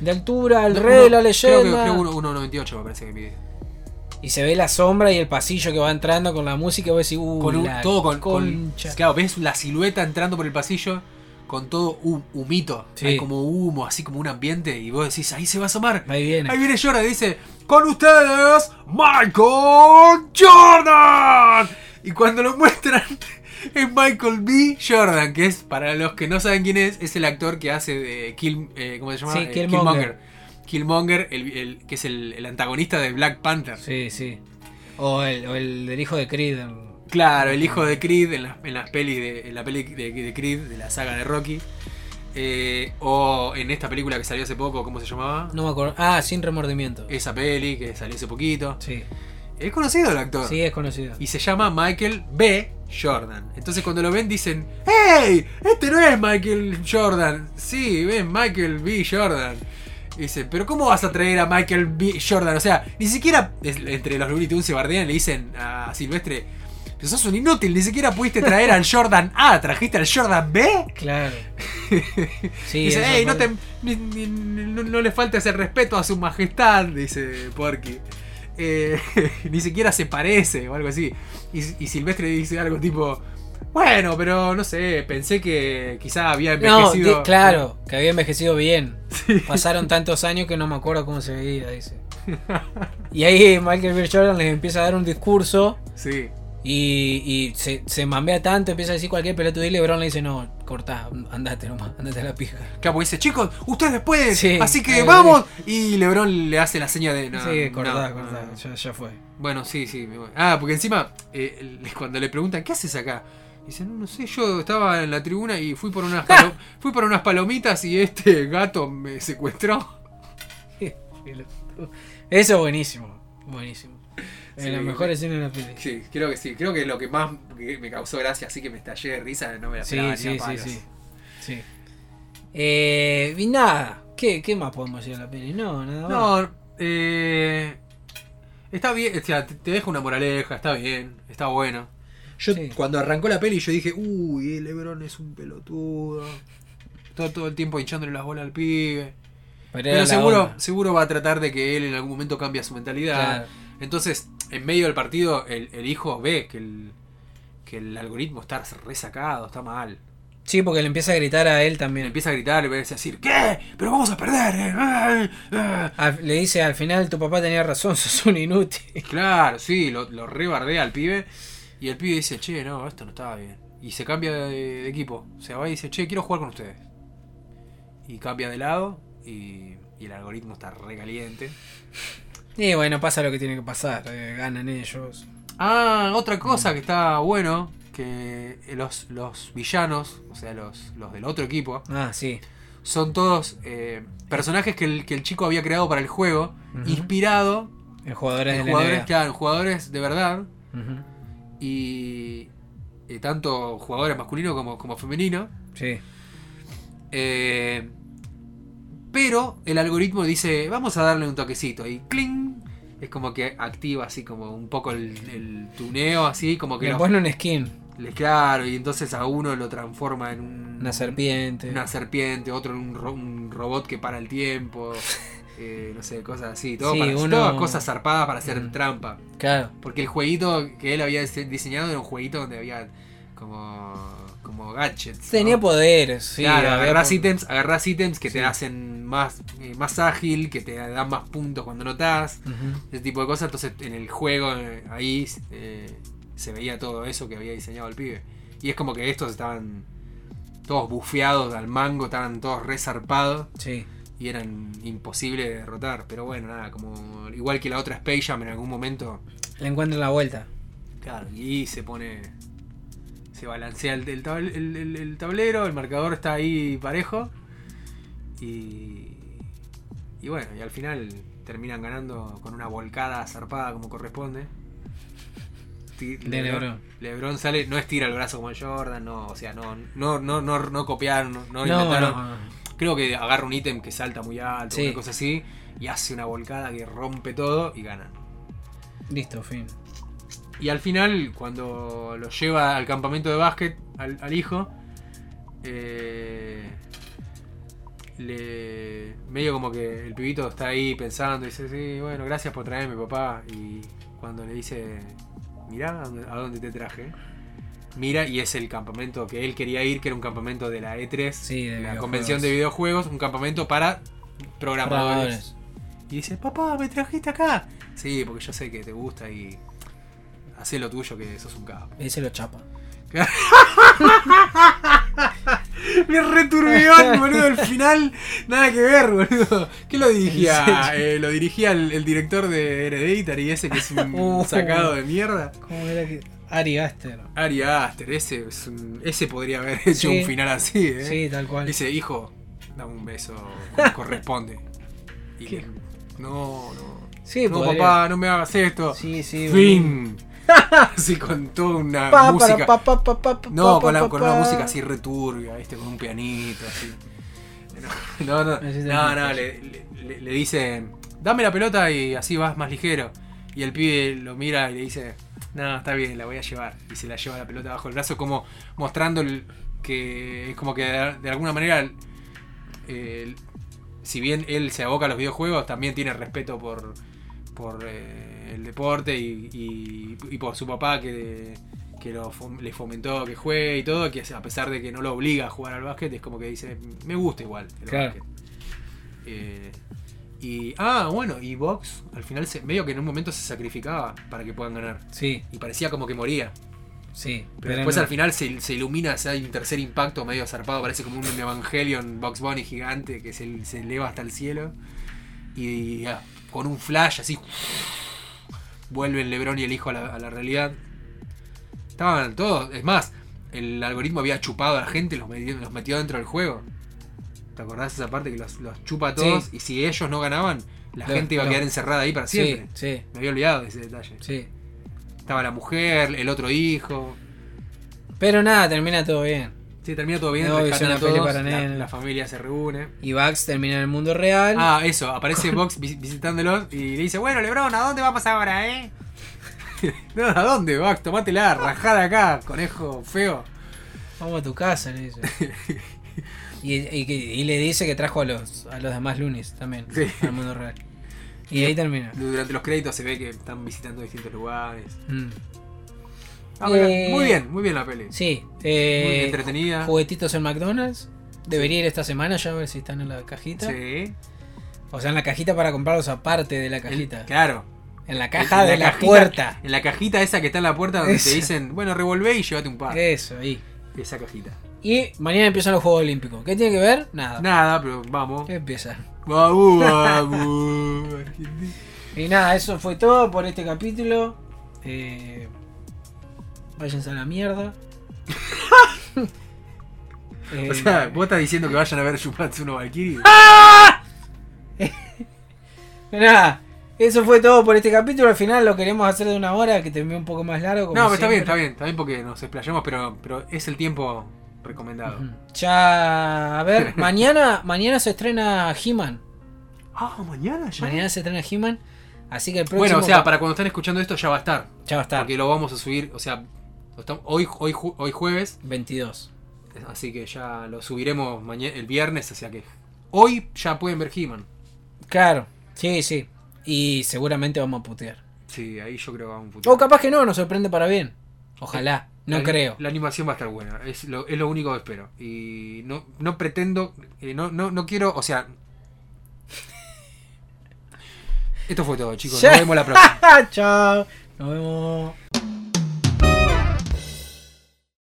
De altura, el No, rey, uno- la leyenda. Creo que, creo uno- 1.98 me parece que mide. Y se ve la sombra y el pasillo que va entrando con la música y vos decís, uh, Con un- la todo con, con- concha. Claro, ves la silueta entrando por el pasillo con todo un humito. Sí. Hay como humo, así como un ambiente. Y vos decís, ahí se va a asomar. Ahí viene. Ahí viene Jordan y dice, con ustedes, Michael Jordan. Y cuando lo muestran, es Michael B. Jordan, que es, para los que no saben quién es, es el actor que hace de Kill, eh, ¿cómo se llama? Sí, Eh, Killmonger. Killmonger, el, el- que es el, el antagonista de Black Panther. Sí, sí. O el, o del hijo de Creed. Claro, el hijo de Creed en las, en las pelis de, en la peli de, de Creed, de la saga de Rocky. Eh, o en esta película que salió hace poco, ¿cómo se llamaba? No me acuerdo. Ah, sin remordimiento. Esa peli que salió hace poquito. Sí, Es conocido el actor. sí, es conocido. Y se llama Michael B. Jordan. Entonces cuando lo ven dicen, ¡Hey! Este no es Michael Jordan. Sí, ven, Michael B. Jordan. Dice, ¿pero cómo vas a traer a Michael B. Jordan? O sea, ni siquiera entre los Looney Tunes se bardean le dicen a Silvestre, pero sos un inútil, ni siquiera pudiste traer al Jordan A, trajiste al Jordan B. Claro. Sí, dice, hey, no, te, ni- ni- no, no le faltes el respeto a su majestad, dice Porky. Eh, ni siquiera se parece o algo así. Y, y Silvestre dice algo tipo, bueno, pero no sé, pensé que quizá había No, envejecido. di- claro, que había envejecido bien. Pasaron tantos años que no me acuerdo cómo se veía, dice. Y ahí Michael B. Jordan les empieza a dar un discurso Sí. y, y se, se mambea tanto, empieza a decir cualquier pelotudo y LeBron le dice, no, cortá, andate nomás, andate a la pija. Claro, porque dice, chicos, ustedes pueden, Sí, así que vamos. Y Lebron le hace la seña de. No, sí, cortá, no, cortá, no. Ya, ya fue. Bueno, sí, sí. Ah, porque encima, eh, cuando le preguntan, ¿qué haces acá? Dice, no, no sé, yo estaba en la tribuna y fui por unas, fui por unas palomitas y este gato me secuestró. Eso es buenísimo. Buenísimo. Sí, la mejor me- escena de la peli. Sí, creo que sí. Creo que lo que más me causó gracia, así que me estallé de risa, no me la Sí, esperaba ni a sí, sí, palos. sí. sí. Eh, y nada, ¿qué, ¿qué más podemos decir de la peli? No, nada más. No, eh, está bien, o sea, te, deja una moraleja, está bien, está bueno. Yo Sí. cuando arrancó la peli yo dije, uy, el Lebron es un pelotudo. Todo, todo el tiempo hinchándole las bolas al pibe. Pero, seguro, onda. seguro va a tratar de que él en algún momento cambie su mentalidad. Claro. Entonces, en medio del partido, el, el hijo ve que el, que el algoritmo está resacado, está mal. Sí, porque le empieza a gritar a él Le también. empieza a gritar, le empieza a decir, ¿qué? Pero vamos a perder. eh, ah". Al- le dice al final tu papá tenía razón, sos un inútil. Claro, sí, lo, lo rebardea al pibe. Y el pibe dice, che, no, esto no estaba bien. Y se cambia de, de equipo. Se va y dice, che, quiero jugar con ustedes. Y cambia de lado. Y, y el algoritmo está recaliente. Y bueno, pasa lo que tiene que pasar, eh, ganan ellos. Ah, otra cosa que está bueno. Que los, los villanos, o sea, los, los del otro equipo, Ah, sí. son todos eh, personajes que el, que el chico había creado para el juego. Ujú. Inspirado En jugadores en de jugadores, claro, en jugadores de verdad. Y eh, tanto jugadores masculinos como, como femeninos. Sí. Eh, pero el algoritmo dice, vamos a darle un toquecito y ¡cling! Es como que activa así como un poco el, el tuneo, así como que Le pone un skin, le- claro, y entonces a uno lo transforma en un- una serpiente. una serpiente, otro en un, ro- un robot que para el tiempo, eh, no sé, cosas así, todo Sí, para, uno- todas cosas zarpadas para hacer Mm. trampa. Claro. Porque el jueguito que él había dise- diseñado era un jueguito donde había como, como gadgets. Tenía ¿no? poderes, sí. claro, po- ítems, agarrás ítems que Sí. te hacen más, eh, más ágil, que te dan más puntos cuando notas, ese tipo de cosas. Entonces en el juego eh, ahí eh, se veía todo eso que había diseñado el pibe. Y es como que estos estaban todos bufeados al mango, estaban todos resarpados Sí. Y eran imposibles de derrotar. Pero bueno, nada, como igual que la otra Space Jam en algún momento Le encuentran la vuelta. Claro, y se pone. Se balancea el, el tabl- el- el- el tablero, el marcador está ahí parejo. Y. Y bueno, y al final terminan ganando con una volcada zarpada como corresponde. De LeBron. LeBron sale, no estira el brazo como Jordan, no, o sea, no, no, no, no, no copiaron, no, no No, inventaron. Creo que agarra un ítem que salta muy alto, Sí. una cosa así, y hace una volcada que rompe todo y ganan. Listo, fin. Y al final, cuando lo lleva al campamento de básquet, al, al hijo, eh, le medio como que el pibito está ahí pensando, dice, sí, bueno, gracias por traerme, papá. Y cuando le dice, mirá a dónde te traje, mira y es el campamento que él quería ir, que era un campamento de la E3, Sí, de la convención de videojuegos, un campamento para programadores. Programadores. Y dice, papá, me trajiste acá. Sí, porque yo sé que te gusta y hacé lo tuyo que sos un capo. Y se lo chapa. Me returbió, boludo, el final. Nada que ver, boludo. ¿Qué lo dirigía? Eh, lo dirigía el, el director de Hereditary, ese que es un Uh. sacado de mierda. ¿Cómo era que.? Ari Aster. Ari Aster, ese, es un- ese podría haber hecho Sí. un final así, ¿eh? Sí, tal cual. Dice, hijo, dame un beso como corresponde. Y ¿Qué? le- no, no. Sí, no, podría. papá, no me hagas esto. Sí, sí. Fin. Así con toda una Pa, música. pa, pa, no, con, la- con una música así returbia, ¿viste? Con un pianito, así. No, no, no, no, mejor. le, le- le- le dice, dame la pelota y así vas más ligero. Y el pibe lo mira y le dice, no, está bien, la voy a llevar. Y se la lleva la pelota bajo el brazo, como mostrando el- que es como que de, alguna manera, eh, si bien él se aboca a los videojuegos, también tiene respeto por, por eh, el deporte y, y- y por su papá que, que lo le fomentó que juegue y todo, que a pesar de que no lo obliga a jugar al básquet, es como que dice, me gusta igual el Claro. básquet. Eh, y, ah, bueno, y Vox al final se, medio que en un momento se sacrificaba para que puedan ganar. Sí, Y parecía como que moría. sí. Pero, después no. al final se, se ilumina, se hay un tercer impacto medio zarpado, parece como un Evangelion Box Bunny gigante que se, se eleva hasta el cielo. Y ah, con un flash así, vuelven Lebron y el hijo a la, a la realidad. Estaban todos, es más, el algoritmo había chupado a la gente y los metió, los metió dentro del juego. ¿Te acordás esa parte que los, los chupa a todos? Y si ellos no ganaban, la Lo- gente iba a lo- quedar encerrada ahí para siempre. Sí, Me había olvidado de ese detalle. sí. Estaba la mujer, el otro hijo. Pero nada, termina todo bien. Sí, termina todo bien, No, hizo rescatan una a peli todos, para la, familia se reúne. Y Bugs termina en el mundo real. Ah, eso, aparece vis- visitándolos y le dice, bueno, Lebron, ¿a dónde vamos ahora, eh? no, ¿a dónde, Vox? Tomátela, rajada acá, conejo feo. Vamos a tu casa, le dice. y, y le dice que trajo a los, a los demás lunes también Sí. al mundo real. Y ahí termina. Durante los créditos se ve que están visitando distintos lugares. Mm. Ah, Eh, muy bien, muy bien la peli. Sí, Muy eh, entretenida. juguetitos en McDonald's. Debería ir esta semana ya a ver si están en la cajita. Sí. O sea, en la cajita para comprarlos aparte de la El- cajita. claro. En la caja En de la cajita- puerta. En la cajita esa que está en la puerta donde te dicen, bueno, revolvé y llévate un par. Eso, ahí. Esa cajita. Y mañana empiezan los Juegos Olímpicos. ¿Qué tiene que ver? Nada. Nada, pero vamos. ¿Qué empieza? Vamos, vamos. Y nada, eso fue todo por este capítulo. Eh, váyanse a la mierda. Eh, O sea, vos estás diciendo que vayan a ver Shumatsu no Valkyrie. nada, eso fue todo por este capítulo. Al final lo queremos hacer de una hora, que termine un poco más largo. como No, pero está bien, está bien, está bien porque nos explayamos, pero, pero es el tiempo recomendado. Ya, a ver, mañana, mañana se estrena He-Man. Ah, mañana ya. Mañana se estrena He-Man. Así que el próximo. Bueno, o sea, para cuando estén escuchando esto ya va a estar. Ya va a estar. Porque lo vamos a subir, o sea, hoy, hoy, hoy jueves, 22. así que ya lo subiremos mañana, el viernes, o sea que hoy ya pueden ver He-Man. Claro, sí, sí. Y seguramente vamos a putear. Sí, ahí yo creo que va un futuro. O capaz que no, nos sorprende para bien. Ojalá, no La- creo. La animación va a estar buena, es lo, es lo único que espero. Y no, no pretendo, eh, no, no, no quiero, o sea... Esto fue todo, chicos. Nos vemos la próxima. Chao. Nos vemos.